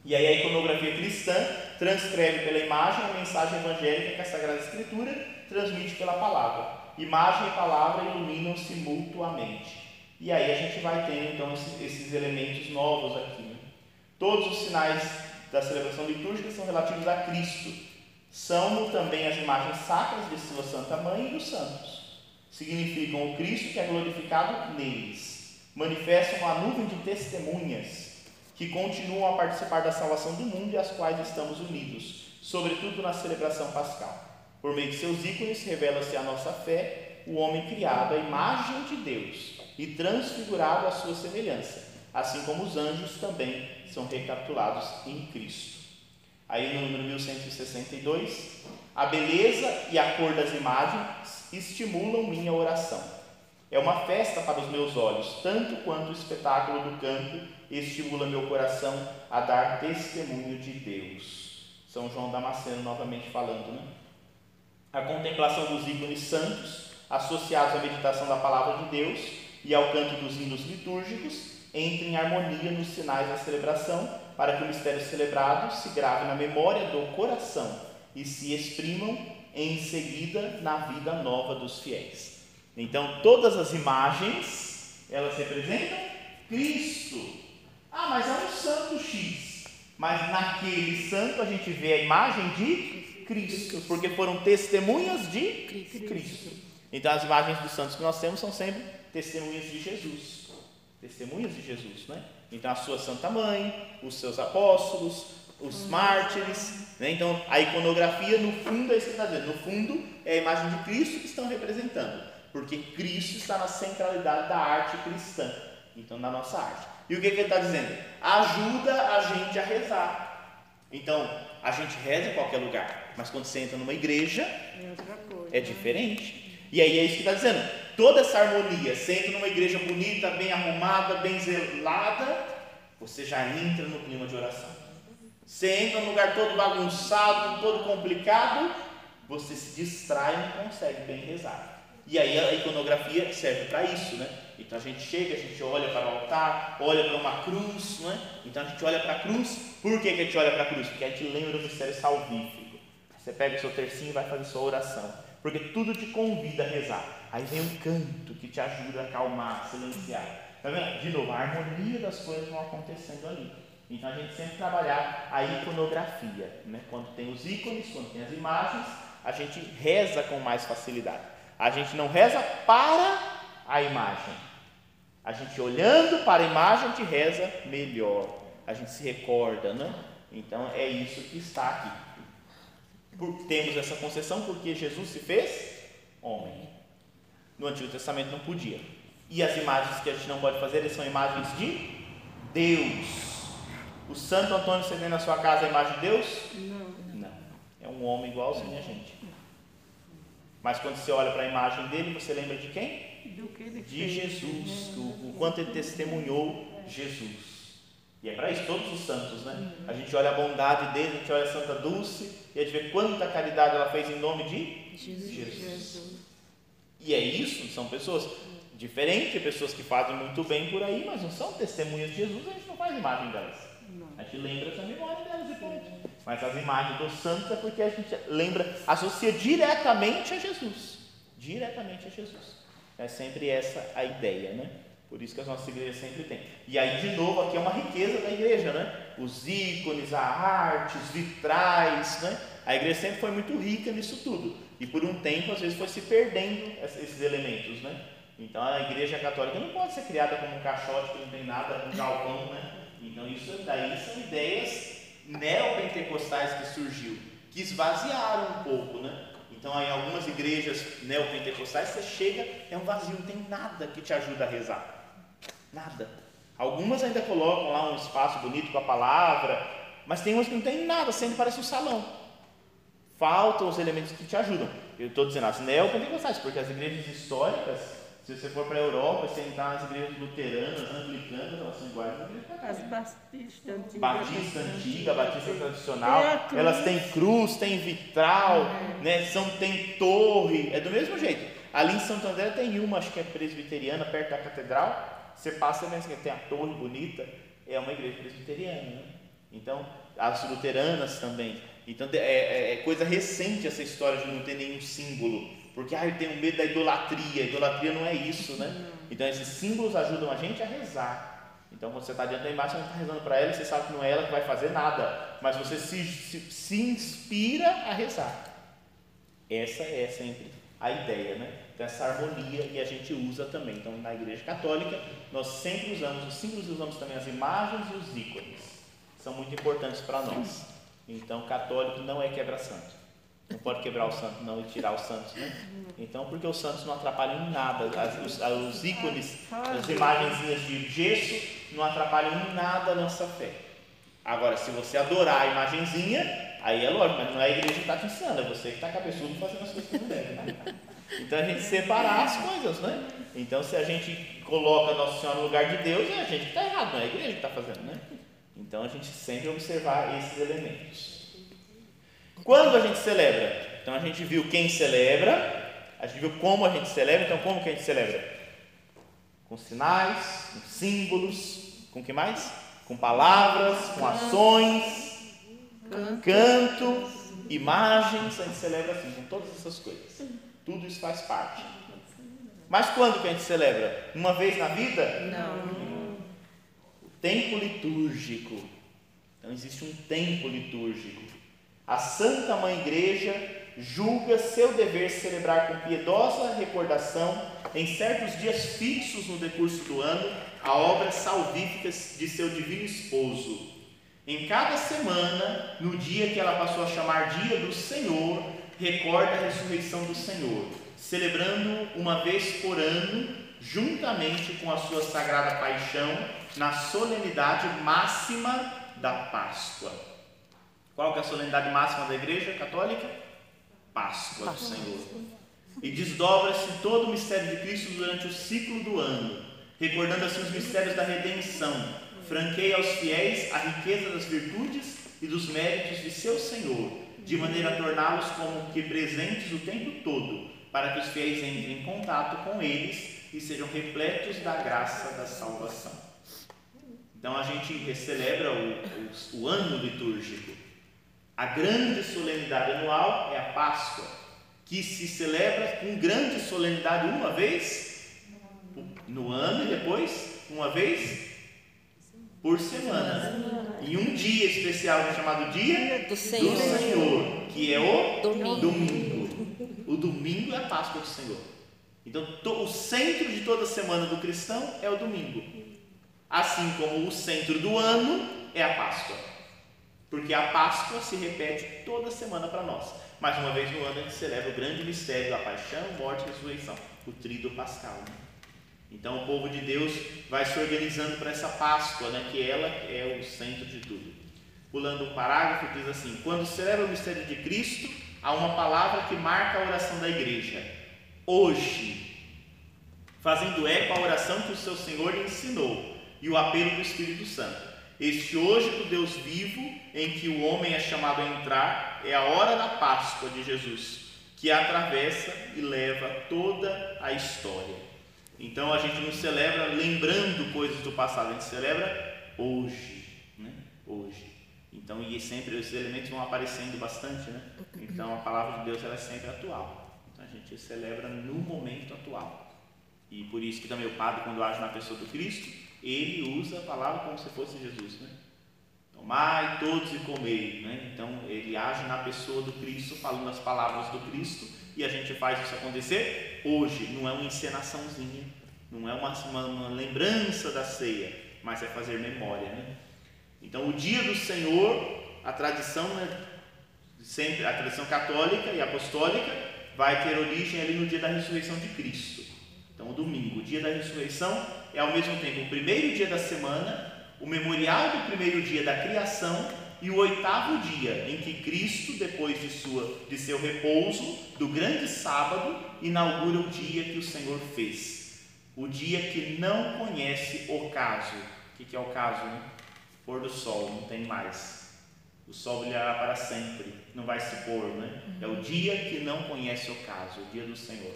E aí a iconografia cristã transcreve pela imagem a mensagem evangélica que a Sagrada Escritura transmite pela palavra. Imagem e palavra iluminam-se mutuamente. E aí a gente vai tendo então esses, elementos novos aqui. né? Todos os sinais da celebração litúrgica são relativos a Cristo. São também as imagens sacras de sua Santa Mãe e dos santos. Significam o Cristo que é glorificado neles. Manifestam a nuvem de testemunhas que continuam a participar da salvação do mundo e às quais estamos unidos, sobretudo na celebração pascal. Por meio de seus ícones revela-se a nossa fé, o homem criado à imagem de Deus e transfigurado à sua semelhança, assim como os anjos também são recapitulados em Cristo. Aí no número 1162, a beleza e a cor das imagens estimulam minha oração. É uma festa para os meus olhos, tanto quanto o espetáculo do campo estimula meu coração a dar testemunho de Deus. São João Damasceno novamente falando, né? A contemplação dos ícones santos, associados à meditação da palavra de Deus e ao canto dos hinos litúrgicos, entra em harmonia nos sinais da celebração, para que o mistério celebrado se grave na memória do coração e se exprimam em seguida na vida nova dos fiéis. Então, todas as imagens, elas representam Cristo. Ah, mas é um santo X. Mas naquele santo a gente vê a imagem de Cristo, porque foram testemunhas de Cristo. Então, as imagens dos santos que nós temos são sempre testemunhas de Jesus. Testemunhas de Jesus, né? Então, a sua Santa Mãe, os seus apóstolos, os mártires. Né? Então, a iconografia, no fundo, é isso que está dizendo. No fundo, é a imagem de Cristo que estão representando. Porque Cristo está na centralidade da arte cristã. Então, na nossa arte. E o que, que ele está dizendo? Ajuda a gente a rezar. Então, a gente reza em qualquer lugar. Mas quando você entra numa igreja, É coisa. é diferente. E aí é isso que está dizendo. Toda essa harmonia, entra numa igreja bonita, bem arrumada, bem zelada, você já entra no clima de oração. Você entra num lugar todo bagunçado, todo complicado, você se distrai e não consegue bem rezar. E aí a iconografia serve para isso, né? Então a gente chega, a gente olha para o altar, olha para uma cruz, né? Então a gente olha para a cruz. Por que, que a gente olha para a cruz? Porque a gente lembra do mistério salvífico. Você pega o seu tercinho e vai fazer sua oração. Porque tudo te convida a rezar. Aí vem um canto que te ajuda a acalmar, silenciar. Tá vendo? De novo, a harmonia das coisas vão acontecendo ali. Então a gente sempre trabalhar a iconografia. Né? Quando tem os ícones, quando tem as imagens, a gente reza com mais facilidade. A gente não reza para a imagem. A gente olhando para a imagem, a gente reza melhor. A gente se recorda, né? Então é isso que está aqui. Por- temos essa concessão porque Jesus se fez homem. No Antigo Testamento não podia. E as imagens que a gente não pode fazer eles são imagens de Deus. O Santo Antônio você vê na sua casa a imagem de Deus? Não. Não. É um homem igualzinho a gente. Mas quando você olha para a imagem dele, você lembra de quem? Que De Jesus. né? Do, o quanto ele testemunhou Jesus. E é para isso todos os santos, né? A gente olha a bondade dele, a gente olha a Santa Dulce e a gente vê quanta caridade ela fez em nome de Jesus. Jesus. E é isso, são pessoas diferentes, pessoas que fazem muito bem por aí, mas não são testemunhas de Jesus, a gente não faz imagem delas. Não. A gente lembra essa memória delas depois. Mas as imagens dos santos é porque a gente lembra, associa diretamente a Jesus. Diretamente a Jesus. É sempre essa a ideia, né? Por isso que as nossas igrejas sempre têm. E aí, de novo, aqui é uma riqueza da igreja, né? Os ícones, a arte, os vitrais, né? A igreja sempre foi muito rica nisso tudo. E por um tempo, às vezes, foi se perdendo esses elementos, né? Então, a igreja católica não pode ser criada como um caixote que não tem nada, um galpão, né? Então, isso daí são ideias neopentecostais que surgiu, que esvaziaram um pouco, né? Então, em algumas igrejas neopentecostais, você chega, é um vazio, não tem nada que te ajuda a rezar. Nada. Algumas ainda colocam lá um espaço bonito com a palavra, mas tem umas que não tem nada, sempre parece um salão. Faltam os elementos que te ajudam. Eu estou dizendo as neopentecostais, porque as igrejas históricas, se você for para a Europa, você entrar nas igrejas luteranas, anglicanas, elas são iguais às igrejas As batistas antigas. Batista antiga, Batista tradicional, elas têm cruz, têm vitral, né, são, tem torre, é do mesmo jeito. Ali em Santo André tem uma, acho que é presbiteriana, perto da catedral. Você passa e pensa que tem a torre bonita, é uma igreja presbiteriana. Né? Então, as luteranas também. Então, é, é, é, coisa recente essa história de não ter nenhum símbolo. Porque ah, eu tenho medo da idolatria. A idolatria não é isso, né? Então, esses símbolos ajudam a gente a rezar. Então, quando você está diante da imagem, você não está rezando para ela, você sabe que não é ela que vai fazer nada. Mas você se, se, se inspira a rezar. Essa é sempre a ideia, né? Então, essa harmonia e a gente usa também. Então, na Igreja Católica, nós sempre usamos os símbolos e usamos também as imagens e os ícones. São muito importantes para nós. Então, católico não é quebra-santo. Não pode quebrar o santo, não, e tirar os santos, né? Então, porque os santos não atrapalham em nada. As, os, os, ícones, as imagenzinhas de gesso, não atrapalham em nada a nossa fé. Agora, se você adorar a imagenzinha, aí é lógico, mas não é a igreja que está te ensinando, é você que está cabeçudo fazendo as coisas que não deve, né? Então, a gente separar as coisas, né? Então, se a gente coloca Nossa Senhora no lugar de Deus, é a gente que está errado, não é a igreja que está fazendo, né? Então a gente sempre observar esses elementos. Quando a gente celebra? Então a gente viu quem celebra, a gente viu como a gente celebra, então como que a gente celebra? Com sinais, com símbolos, com que mais? Com palavras, com ações, canto, imagens, a gente celebra assim, com todas essas coisas. Tudo isso faz parte. Mas quando que a gente celebra? Uma vez na vida? Não tempo litúrgico. Então existe um tempo litúrgico. A Santa Mãe Igreja julga seu dever celebrar com piedosa recordação, em certos dias fixos no decurso do ano, a obra salvífica de seu divino esposo. Em cada semana, no dia que ela passou a chamar Dia do Senhor, recorda a ressurreição do Senhor, celebrando uma vez por ano, juntamente com a sua sagrada paixão, na solenidade máxima da Páscoa. Qual que é a solenidade máxima da Igreja Católica? Páscoa do Senhor. E desdobra-se todo o mistério de Cristo durante o ciclo do ano, recordando assim os mistérios da redenção, franqueia aos fiéis a riqueza das virtudes e dos méritos de seu Senhor, de maneira a torná-los como que presentes o tempo todo, para que os fiéis entrem em contato com eles e sejam repletos da graça da salvação. Então a gente celebra o, o, o ano litúrgico. A grande solenidade anual é a Páscoa, que se celebra com grande solenidade uma vez no ano e depois uma vez por semana. E um dia especial chamado Dia do Senhor, do Senhor que é o domingo. domingo. O domingo é a Páscoa do Senhor. Então, o centro de toda semana do cristão é o domingo. Assim como o centro do ano é a Páscoa. Porque a Páscoa se repete toda semana para nós. Mais uma vez no ano a gente celebra o grande mistério da paixão, morte e ressurreição, o trido pascal. Né? Então o povo de Deus vai se organizando para essa Páscoa, né, que ela é o centro de tudo. Pulando o parágrafo, diz assim: quando celebra o mistério de Cristo, há uma palavra que marca a oração da igreja. Hoje, fazendo eco à oração que o seu Senhor lhe ensinou e o apelo do Espírito Santo. Este hoje do Deus vivo, em que o homem é chamado a entrar, é a hora da Páscoa de Jesus, que atravessa e leva toda a história. Então a gente não celebra lembrando coisas do passado, a gente celebra hoje, né? Hoje. Então e sempre esses elementos vão aparecendo bastante, né? Então a palavra de Deus ela é sempre atual. Então a gente celebra no momento atual. E por isso que também o padre quando age na pessoa do Cristo, ele usa a palavra como se fosse Jesus, né? Tomai todos e comei, né? Então ele age na pessoa do Cristo, falando as palavras do Cristo, e a gente faz isso acontecer hoje. Não é uma encenaçãozinha, não é uma, uma, uma lembrança da ceia, mas é fazer memória, né? Então o dia do Senhor, a tradição, né? sempre a tradição católica e apostólica vai ter origem ali no dia da ressurreição de Cristo. Então, o domingo, o dia da ressurreição, é ao mesmo tempo o primeiro dia da semana, o memorial do primeiro dia da criação e o oitavo dia em que Cristo, depois de, sua, de seu repouso, do grande sábado, inaugura o dia que o Senhor fez. O dia que não conhece o caso. O que, é o caso? Pôr do sol, não tem mais. O sol brilhará para sempre, não vai se pôr, né? É o dia que não conhece o caso, o dia do Senhor.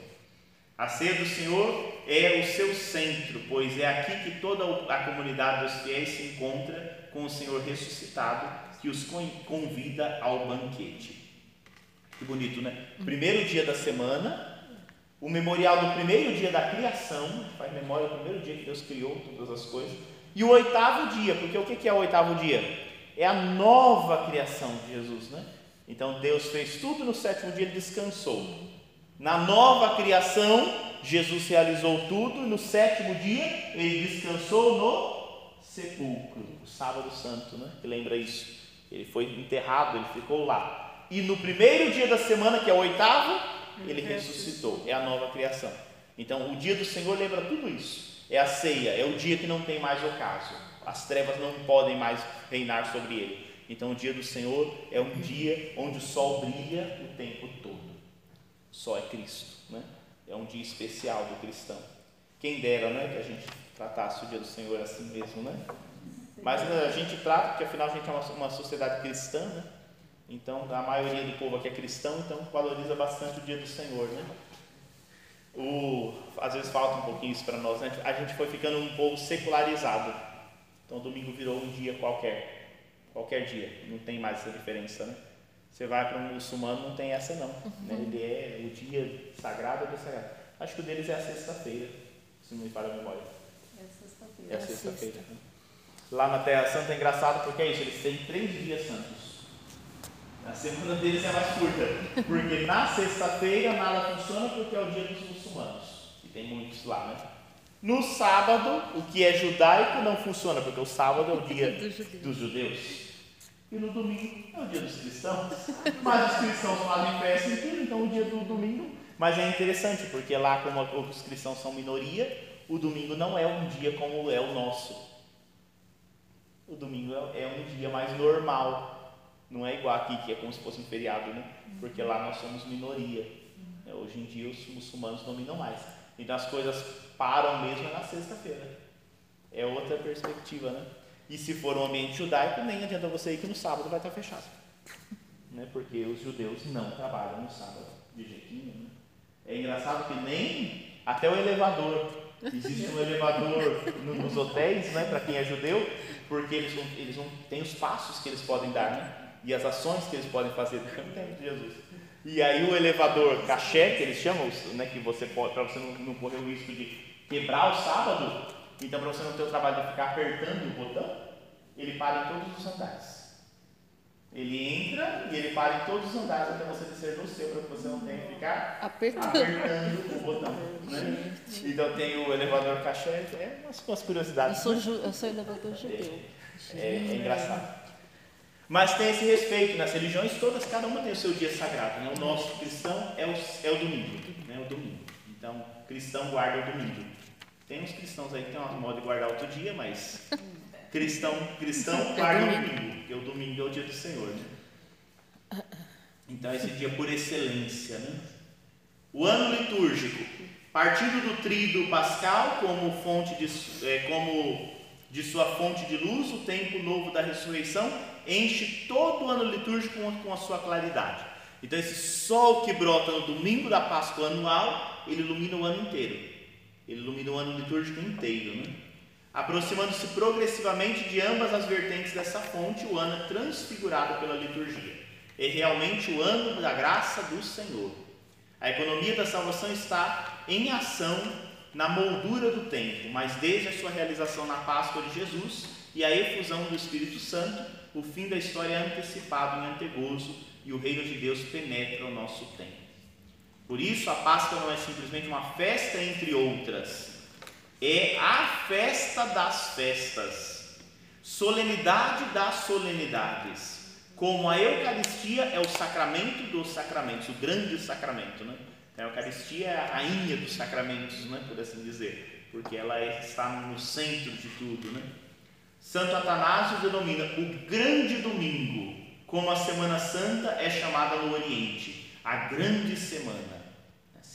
A ceia do Senhor é o seu centro, pois é aqui que toda a comunidade dos fiéis se encontra com o Senhor ressuscitado, que os convida ao banquete. Que bonito, né? Primeiro dia da semana, o memorial do primeiro dia da criação, faz memória do primeiro dia que Deus criou todas as coisas, e o oitavo dia, porque o que é o oitavo dia? É a nova criação de Jesus, né? Então Deus fez tudo no sétimo dia, ele descansou. Na nova criação, Jesus realizou tudo e no sétimo dia ele descansou no sepulcro, o sábado santo, né? Que lembra isso? Ele foi enterrado, ele ficou lá. E no primeiro dia da semana, que é o oitavo, ele ressuscitou. É a nova criação. Então, o dia do Senhor lembra tudo isso. É a ceia, é o dia que não tem mais ocaso. As trevas não podem mais reinar sobre ele. Então, o dia do Senhor é um dia onde o sol brilha o tempo todo. Só é Cristo, né? É um dia especial do cristão. Quem dera, né, que a gente tratasse o dia do Senhor assim mesmo, né? Mas né, a gente trata, porque afinal a gente é uma, uma sociedade cristã, né? Então, a maioria do povo aqui é cristão, então valoriza bastante o dia do Senhor, né? O, às vezes falta um pouquinho isso para nós, né? A gente foi ficando um povo secularizado. Então, domingo virou um dia qualquer. Qualquer dia. Não tem mais essa diferença, né? Você vai para um muçulmano, não tem essa não. Uhum. Né? Ele é o dia sagrado, é o dia sagrado. Acho que o deles é a sexta-feira, se não me falha a memória. É a sexta-feira. É a sexta-feira. Lá na Terra Santa é engraçado porque é isso, eles têm três dias santos. A semana deles é mais curta, porque na sexta-feira nada funciona porque é o dia dos muçulmanos, e tem muitos lá, né? No sábado, o que é judaico não funciona, porque o sábado é o dia dos judeus. E no domingo é o dia dos cristãos. Mas os cristãos fazem festa inteira, então o dia do domingo. Mas é interessante, porque lá, como os cristãos são minoria, o domingo não é um dia como é o nosso. O domingo é, é um dia mais normal. Não é igual aqui, que é como se fosse um feriado, né? Porque lá nós somos minoria. É, hoje em dia os muçulmanos dominam mais. Então as coisas param mesmo na sexta-feira. É outra perspectiva, né? E se for um ambiente judaico, nem adianta você ir que no sábado vai estar fechado. Né? Porque os judeus não trabalham no sábado, de jeitinho. Né? É engraçado que nem até o elevador. Existe um elevador nos hotéis, né, para quem é judeu, porque eles não, eles não têm os passos que eles podem dar, né? E as ações que eles podem fazer no tempo de Jesus. E aí o elevador caché, que eles chamam, né, que você pode, para você não, não correr o risco de quebrar o sábado, então, para você não ter o trabalho de ficar apertando o botão, ele para em todos os andares. Ele entra e ele para em todos os andares até você descer no seu, para que você não tenha que ficar apertando, apertando o botão. Né? Então, tem o elevador cachê, é umas, umas curiosidades. Eu sou, eu sou elevador judeu. É, é, é engraçado. Mas tem esse respeito, nas religiões todas, cada uma tem o seu dia sagrado. Né? O nosso cristão é o, é o domingo. Né? O domingo. Então, cristão guarda o domingo. Tem uns cristãos aí que tem uma moda de guardar outro dia, mas cristão, cristão guarda o domingo, porque o domingo é o dia do Senhor. Né? Então, esse dia por excelência. Né? O ano litúrgico, partindo do tríduo pascal como fonte de, é, como de sua fonte de luz, o tempo novo da ressurreição enche todo o ano litúrgico com a sua claridade. Então, esse sol que brota no domingo da Páscoa anual, ele ilumina o ano inteiro. Ele ilumina o ano litúrgico inteiro, né? Aproximando-se progressivamente de ambas as vertentes dessa fonte, o ano é transfigurado pela liturgia. É realmente o ano da graça do Senhor. A economia da salvação está em ação na moldura do tempo, mas desde a sua realização na Páscoa de Jesus e a efusão do Espírito Santo, o fim da história é antecipado em antegozo e o reino de Deus penetra o nosso tempo. Por isso, a Páscoa não é simplesmente uma festa entre outras, é a festa das festas, solenidade das solenidades. Como a Eucaristia é o sacramento dos sacramentos, o grande sacramento, né? A Eucaristia é a rainha dos sacramentos, né, por assim dizer, porque ela está no centro de tudo. Né? Santo Atanásio denomina o grande domingo, como a Semana Santa é chamada no Oriente, a grande semana,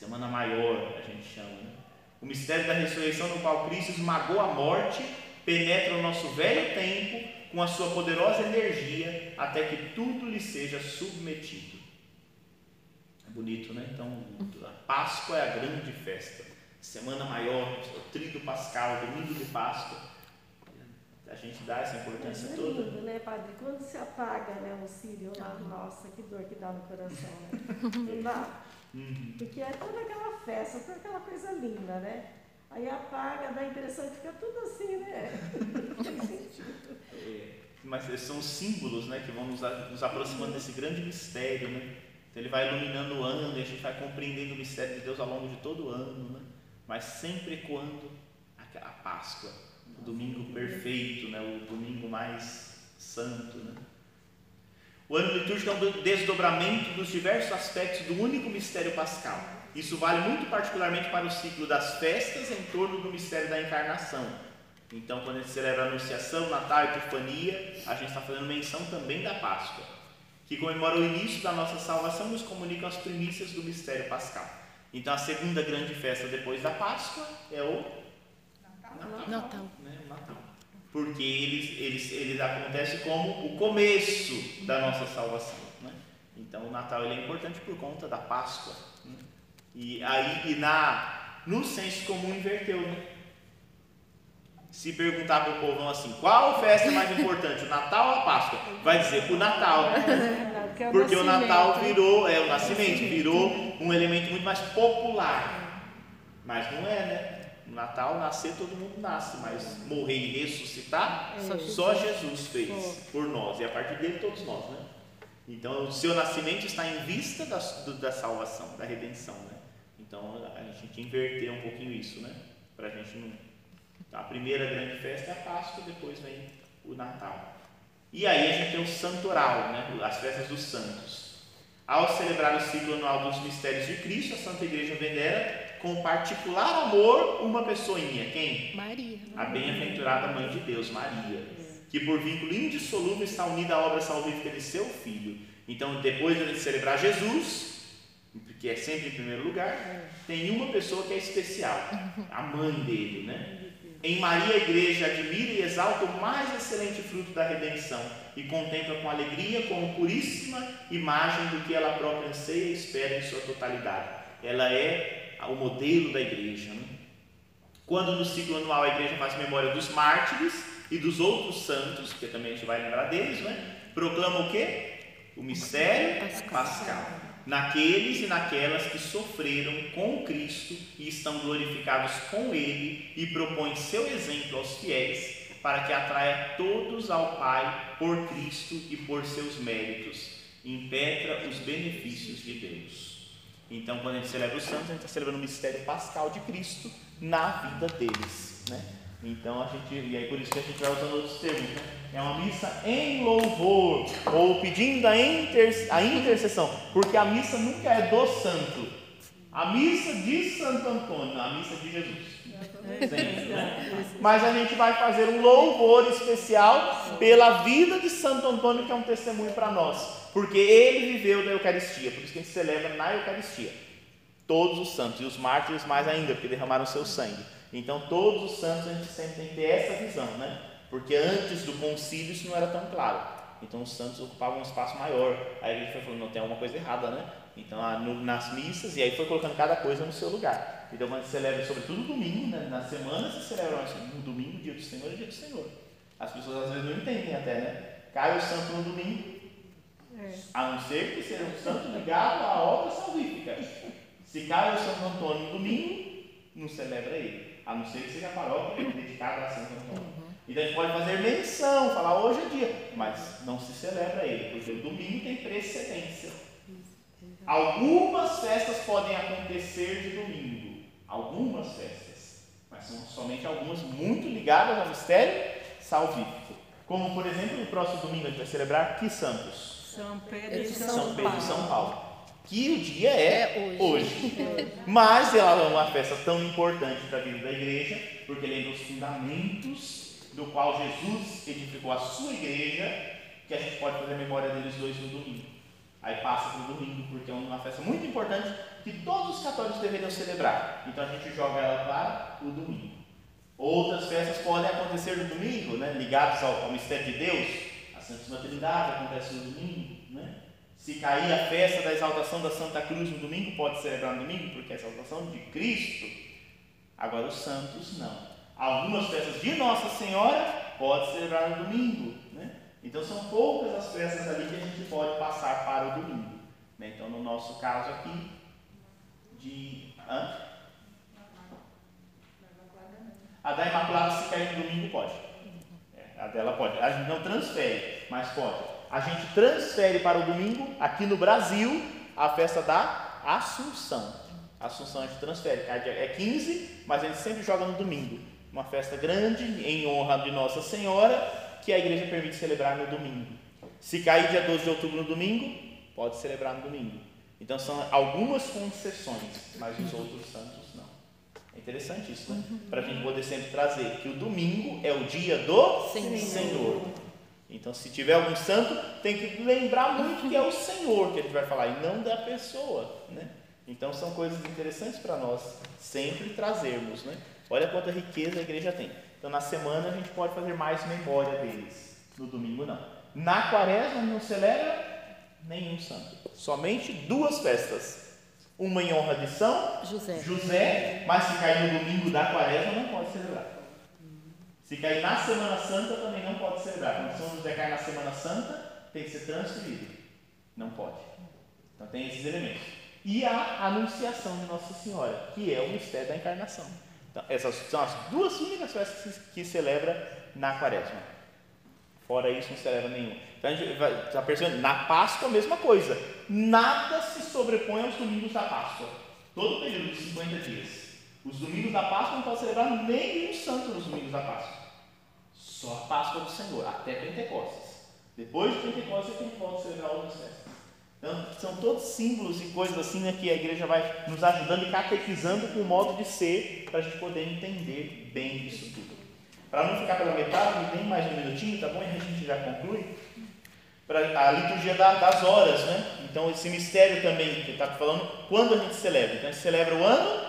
semana maior, a gente chama. Né? O mistério da ressurreição, no qual Cristo esmagou a morte, penetra o nosso velho tempo com a sua poderosa energia, até que tudo lhe seja submetido. É bonito, né? Então, a Páscoa é a grande festa. Semana maior, o tríduo pascal, domingo de Páscoa. A gente dá essa importância é toda. lindo, né, padre? Quando se apaga né, o sírio lá, nossa, que dor que dá no coração, né? Não dá? Uhum. Porque é toda aquela festa, toda aquela coisa linda, né? Aí apaga, dá a impressão que fica tudo assim, né? Não tem sentido. É, mas são símbolos né, que vão nos, nos aproximando desse grande mistério. Né? Então ele vai iluminando o ano e a gente vai compreendendo o mistério de Deus ao longo de todo o ano. Né? Mas sempre quando a, a Páscoa, o domingo perfeito, né? o domingo mais santo. Né? O ano litúrgico é um desdobramento dos diversos aspectos do único mistério pascal. Isso vale muito particularmente para o ciclo das festas em torno do mistério da encarnação. Então, quando a gente celebra a Anunciação, Natal, Epifania, a gente está fazendo menção também da Páscoa, que comemora o início da nossa salvação e nos comunica as primícias do mistério pascal. Então, a segunda grande festa depois da Páscoa é o Natal. Natal. O Natal. Porque eles, eles, eles acontecem como o começo da nossa salvação. Né? Então, o Natal ele é importante por conta da Páscoa. Né? E aí, e na, no senso comum, inverteu. Né? Se perguntar para o povão assim, qual festa é mais importante, o Natal ou a Páscoa? Vai dizer o Natal. É Porque o Natal virou, é o nascimento, virou um elemento muito mais popular. Mas não é, né? No Natal, nascer todo mundo nasce, mas morrer e ressuscitar, Só só Jesus fez por nós, e a partir dele todos nós, né? Então, o seu nascimento está em vista da, da salvação, da redenção, né? Então, a gente tem que inverter um pouquinho isso, né? Para a gente não. Então, a primeira grande festa é a Páscoa, depois vem o Natal. E aí a gente tem o santoral, né? as festas dos santos. Ao celebrar o ciclo anual dos mistérios de Cristo, a Santa Igreja venera com particular amor uma pessoinha. Quem? Maria. A bem-aventurada Mãe de Deus, Maria, que por vínculo indissolúvel está unida à obra salvífica de seu Filho. Então, depois de celebrar Jesus, que é sempre em primeiro lugar, tem uma pessoa que é especial, a mãe dele, né? Em Maria a igreja admira e exalta o mais excelente fruto da redenção e contempla com alegria como puríssima imagem do que ela própria anseia e espera em sua totalidade. Ela é o modelo da igreja. Né? Quando no ciclo anual a igreja faz memória dos mártires e dos outros santos, que também a gente vai lembrar deles, né? proclama o quê? O mistério Pascal. Naqueles e naquelas que sofreram com Cristo e estão glorificados com Ele e propõe seu exemplo aos fiéis para que atraia todos ao Pai por Cristo e por seus méritos, impetra os benefícios de Deus. Então, quando a gente celebra os santos, a gente está celebrando o mistério pascal de Cristo na vida deles, né? Então, a gente, e aí por isso que a gente vai usando outros termos, né? É uma missa em louvor, ou pedindo a, inter, a intercessão, porque a missa nunca é do santo. A missa de Santo Antônio, a missa de Jesus. Sempre, né? Mas a gente vai fazer um louvor especial pela vida de Santo Antônio, que é um testemunho para nós, porque ele viveu da Eucaristia, por isso que a gente celebra na Eucaristia. Todos os santos, e os mártires mais ainda, porque derramaram seu sangue. Então, todos os santos a gente sempre tem que ter essa visão, né? Porque antes do concílio isso não era tão claro. Então, os santos ocupavam um espaço maior. Aí a gente foi falando, não tem alguma coisa errada, né? Então, ah, no- nas missas, e aí foi colocando cada coisa no seu lugar. Então, quando se celebra, sobretudo domingo, né? na semana se celebra, no domingo, dia do Senhor, é dia do Senhor. As pessoas às vezes não entendem até, né? Cai o santo no domingo, a não ser que seja um santo ligado à obra salvífica. Se cai o Santo Antônio no domingo, não celebra ele. A não ser que seja a paróquia dedicada a Santo Antônio. Então a gente pode fazer menção, falar hoje é dia, mas não se celebra ele, porque o domingo tem precedência. Algumas festas podem acontecer de domingo, algumas festas, mas são somente algumas muito ligadas ao mistério salvífico. Como, por exemplo, no próximo domingo a gente vai celebrar que santos? São Pedro e São São, São Pedro e Paulo. São Paulo. que o dia é, É hoje. hoje. Mas ela é uma festa tão importante para a vida da igreja, porque lembra os fundamentos do qual Jesus edificou a sua igreja, que a gente pode fazer memória deles dois no domingo. Aí passa para o domingo, porque é uma festa muito importante que todos os católicos deveriam celebrar. Então a gente joga ela para o domingo. Outras festas podem acontecer no domingo, né? ligadas ao, ao mistério de Deus. Santíssima Trindade acontece no domingo. Né? Se cair a festa da exaltação da Santa Cruz no domingo, pode celebrar no domingo, porque é a exaltação de Cristo. Agora os santos não. Algumas festas de Nossa Senhora pode celebrar no domingo. Né? Então são poucas as festas ali que a gente pode passar para o domingo. Né? Então no nosso caso aqui, de. Hã? A da Imaculada, se cair no domingo, pode. A dela pode. A gente não transfere, mas pode. A gente transfere para o domingo, aqui no Brasil, a festa da Assunção. Assunção a gente transfere. É 15, mas a gente sempre joga no domingo. Uma festa grande, em honra de Nossa Senhora, que a igreja permite celebrar no domingo. Se cair dia 12 de outubro no domingo, pode celebrar no domingo. Então são algumas concessões, mas os outros santos. É interessante isso, né? Para a gente poder sempre trazer que o domingo é o dia do Senhor. Senhor. Então, se tiver algum santo, tem que lembrar muito que é o Senhor que a gente vai falar e não da pessoa, né? Então, são coisas interessantes para nós sempre trazermos, né? Olha quanta riqueza a igreja tem. Então, na semana a gente pode fazer mais memória deles. No domingo, não. Na quaresma não celebra nenhum santo. Somente duas festas. Uma em honra de São José. José, mas se cair no domingo da quaresma não pode celebrar. Se cair na Semana Santa também não pode celebrar. Quando São José cai na Semana Santa, tem que ser transferido. Não pode. Então tem esses elementos. E a anunciação de Nossa Senhora, que é o mistério da encarnação. Então, essas são as duas únicas festas que celebra na quaresma. Fora isso, não celebra nenhum. Então a gente vai está percebendo, na Páscoa a mesma coisa. Nada se sobrepõe aos domingos da Páscoa. Todo o período de 50 dias. Os domingos da Páscoa não pode celebrar nenhum santo nos domingos da Páscoa. Só a Páscoa do Senhor, até Pentecostes. Depois de Pentecostes é que a gente celebrar outras festas. Então, são todos símbolos e coisas assim né, que a igreja vai nos ajudando e catequizando com o modo de ser para a gente poder entender bem isso tudo. Para não ficar pela metade, me tem mais um minutinho, tá bom? E a gente já conclui. Para a liturgia da- das horas, né? Então, esse mistério também, que está falando, quando a gente celebra? Então, a gente celebra o ano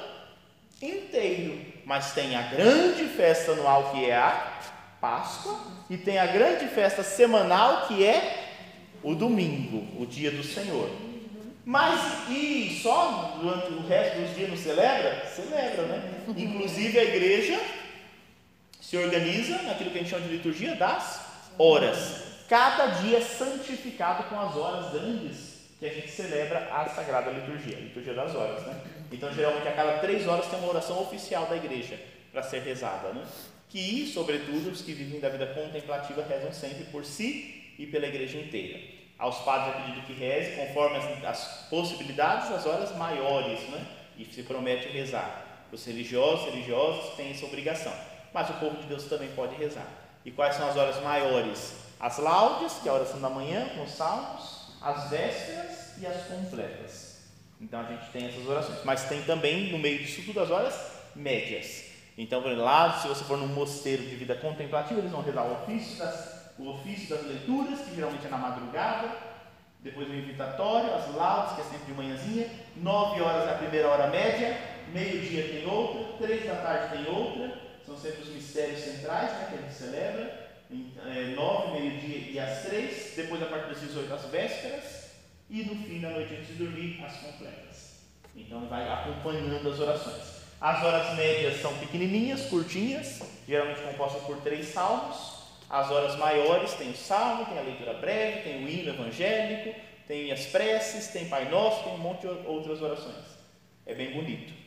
inteiro, mas tem a grande festa anual que é a Páscoa e tem a grande festa semanal que é o domingo, o dia do Senhor. Mas e só durante o resto dos dias não celebra? Celebra, né? Inclusive a igreja se organiza naquilo que a gente chama de liturgia das horas. Cada dia é santificado com as horas grandes que a gente celebra a Sagrada Liturgia, a Liturgia das Horas, né? Então, geralmente, a cada três horas tem uma oração oficial da igreja para ser rezada, né? Que, sobretudo, os que vivem da vida contemplativa rezam sempre por si e pela igreja inteira. Aos padres é pedido que reze conforme as, as possibilidades, as horas maiores, né? E se promete rezar. Os religiosos, religiosas têm essa obrigação, mas o povo de Deus também pode rezar. E quais são as horas maiores? As laudes, que é a oração da manhã, com os salmos, as vésperas e as completas. Então a gente tem essas orações. Mas tem também, no meio disso tudo, as horas médias. Então, por exemplo, lá, se você for num mosteiro de vida contemplativa, eles vão rezar o ofício das, o ofício das leituras, que geralmente é na madrugada, depois o invitatório, as laudes, que é sempre de manhãzinha, nove horas é a primeira hora média, meio-dia tem outra, três da tarde tem outra, são sempre os mistérios centrais né, que a gente celebra, em, é, nove, meio-dia e às três, depois a partir das 18 as vésperas, e no fim da noite antes de dormir, as completas. Então vai acompanhando as orações. As horas médias são pequenininhas, curtinhas, geralmente compostas por três salmos. As horas maiores tem o salmo, tem a leitura breve, tem o hino evangélico, tem as preces, tem Pai Nosso, tem um monte de outras orações. É bem bonito.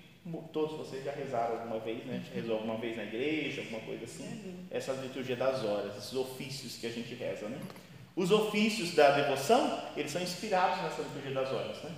Todos vocês já rezaram alguma vez, né? Rezou alguma vez na igreja, alguma coisa assim. Essa liturgia das horas, esses ofícios que a gente reza, né? Os ofícios da devoção, eles são inspirados nessa liturgia das horas, né?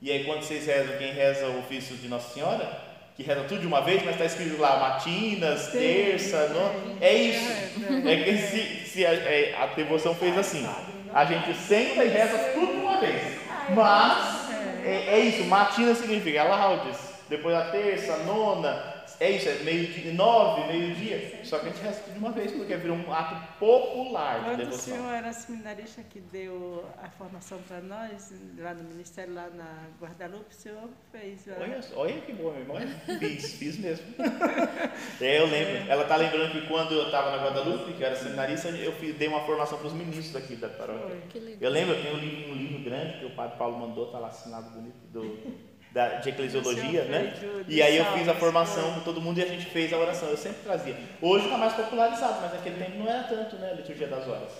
E aí quando vocês rezam, quem reza o ofício de Nossa Senhora, que reza tudo de uma vez, mas está escrito lá matinas, terça, não, é isso. É que se, se a, é, a devoção fez assim, a gente senta e reza tudo de uma vez, mas É, é isso, matina significa laudes. Depois a terça, a nona, é isso, é meio-dia, nove, meio-dia. Só que a gente reza de uma vez, porque virou um ato popular de Quando o devoção. senhor era seminarista que deu a formação para nós, lá no Ministério, lá na Guadalupe, o senhor fez. Olha, olha que boa memória. Fiz, fiz mesmo. É, eu lembro. Ela está lembrando que quando eu estava na Guadalupe, que eu era seminarista, eu dei uma formação para os ministros aqui da paróquia. Eu lembro, eu tenho um livro, um livro grande que o padre Paulo mandou, está lá assinado bonito, do, da, de eclesiologia, senhor né? E aí eu fiz a formação com todo mundo e a gente fez a oração. Eu sempre trazia. Hoje está mais popularizado, mas naquele tempo não era tanto, né? A liturgia das horas.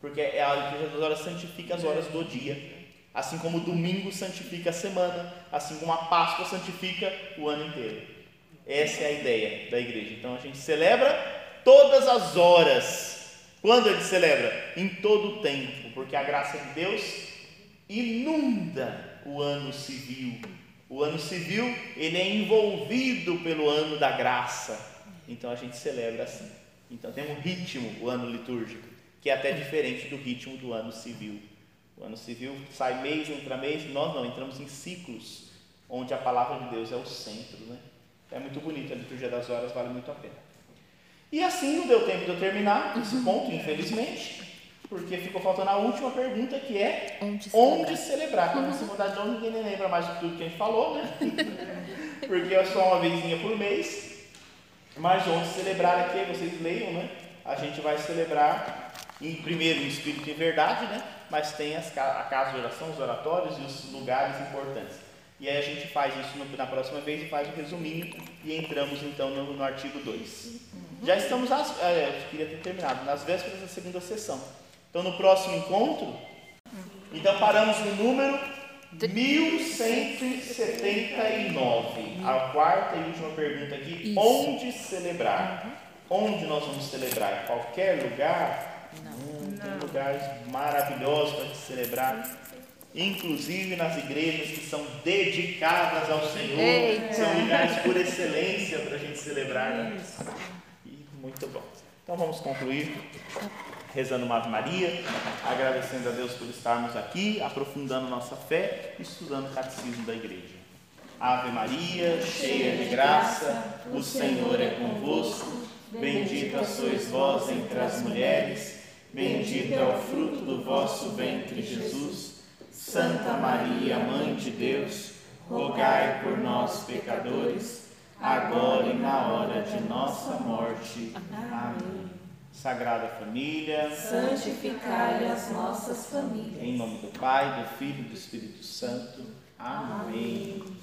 Porque é a liturgia das horas santifica as horas do dia. Assim como o domingo santifica a semana, assim como a Páscoa santifica o ano inteiro. Essa é a ideia da igreja. Então a gente celebra todas as horas. Quando a gente celebra? Em todo o tempo, porque a graça de Deus inunda o ano civil. O ano civil, ele é envolvido pelo ano da graça. Então a gente celebra assim. Então tem um ritmo, o ano litúrgico, que é até diferente do ritmo do ano civil. O ano civil sai mês, entra mês, nós não, entramos em ciclos, onde a palavra de Deus é o centro. Né? É muito bonito, a liturgia das horas vale muito a pena. E assim não deu tempo de eu terminar esse ponto, infelizmente, porque ficou faltando a última pergunta, que é Onde onde celebrar? Quando você mudar de nome, ninguém nem lembra mais de tudo que a gente falou, né? Porque é só uma vezinha por mês. Mas onde celebrar aqui, vocês leiam, né? A gente vai celebrar em, primeiro em espírito e em verdade, né? Mas tem as, a casa de oração, os oratórios e os lugares importantes. E aí a gente faz isso no- na próxima vez e faz o resuminho e entramos então no, no artigo 2. Já estamos, às, é, eu queria ter terminado, nas vésperas da segunda sessão. Então no próximo encontro, então paramos no número 1179. A quarta e última pergunta aqui: Isso. onde celebrar? Onde nós vamos celebrar? Em qualquer lugar? Hum, tem Não. lugares maravilhosos para se celebrar. Inclusive nas igrejas que são dedicadas ao Senhor, Eita. são lugares por excelência para a gente celebrar. Né? Isso. E muito bom. Então vamos concluir rezando uma Ave Maria, agradecendo a Deus por estarmos aqui, aprofundando nossa fé e estudando o catecismo da igreja. Ave Maria, cheia de graça, o Senhor é convosco. Bendita sois vós entre as mulheres, bendito é o fruto do vosso ventre, Jesus. Santa Maria, Mãe de Deus, rogai por nós, pecadores, agora e na hora de nossa morte. Amém. Sagrada Família, santificai as nossas famílias. em nome do Pai, do Filho e do Espírito Santo. Amém. Amém.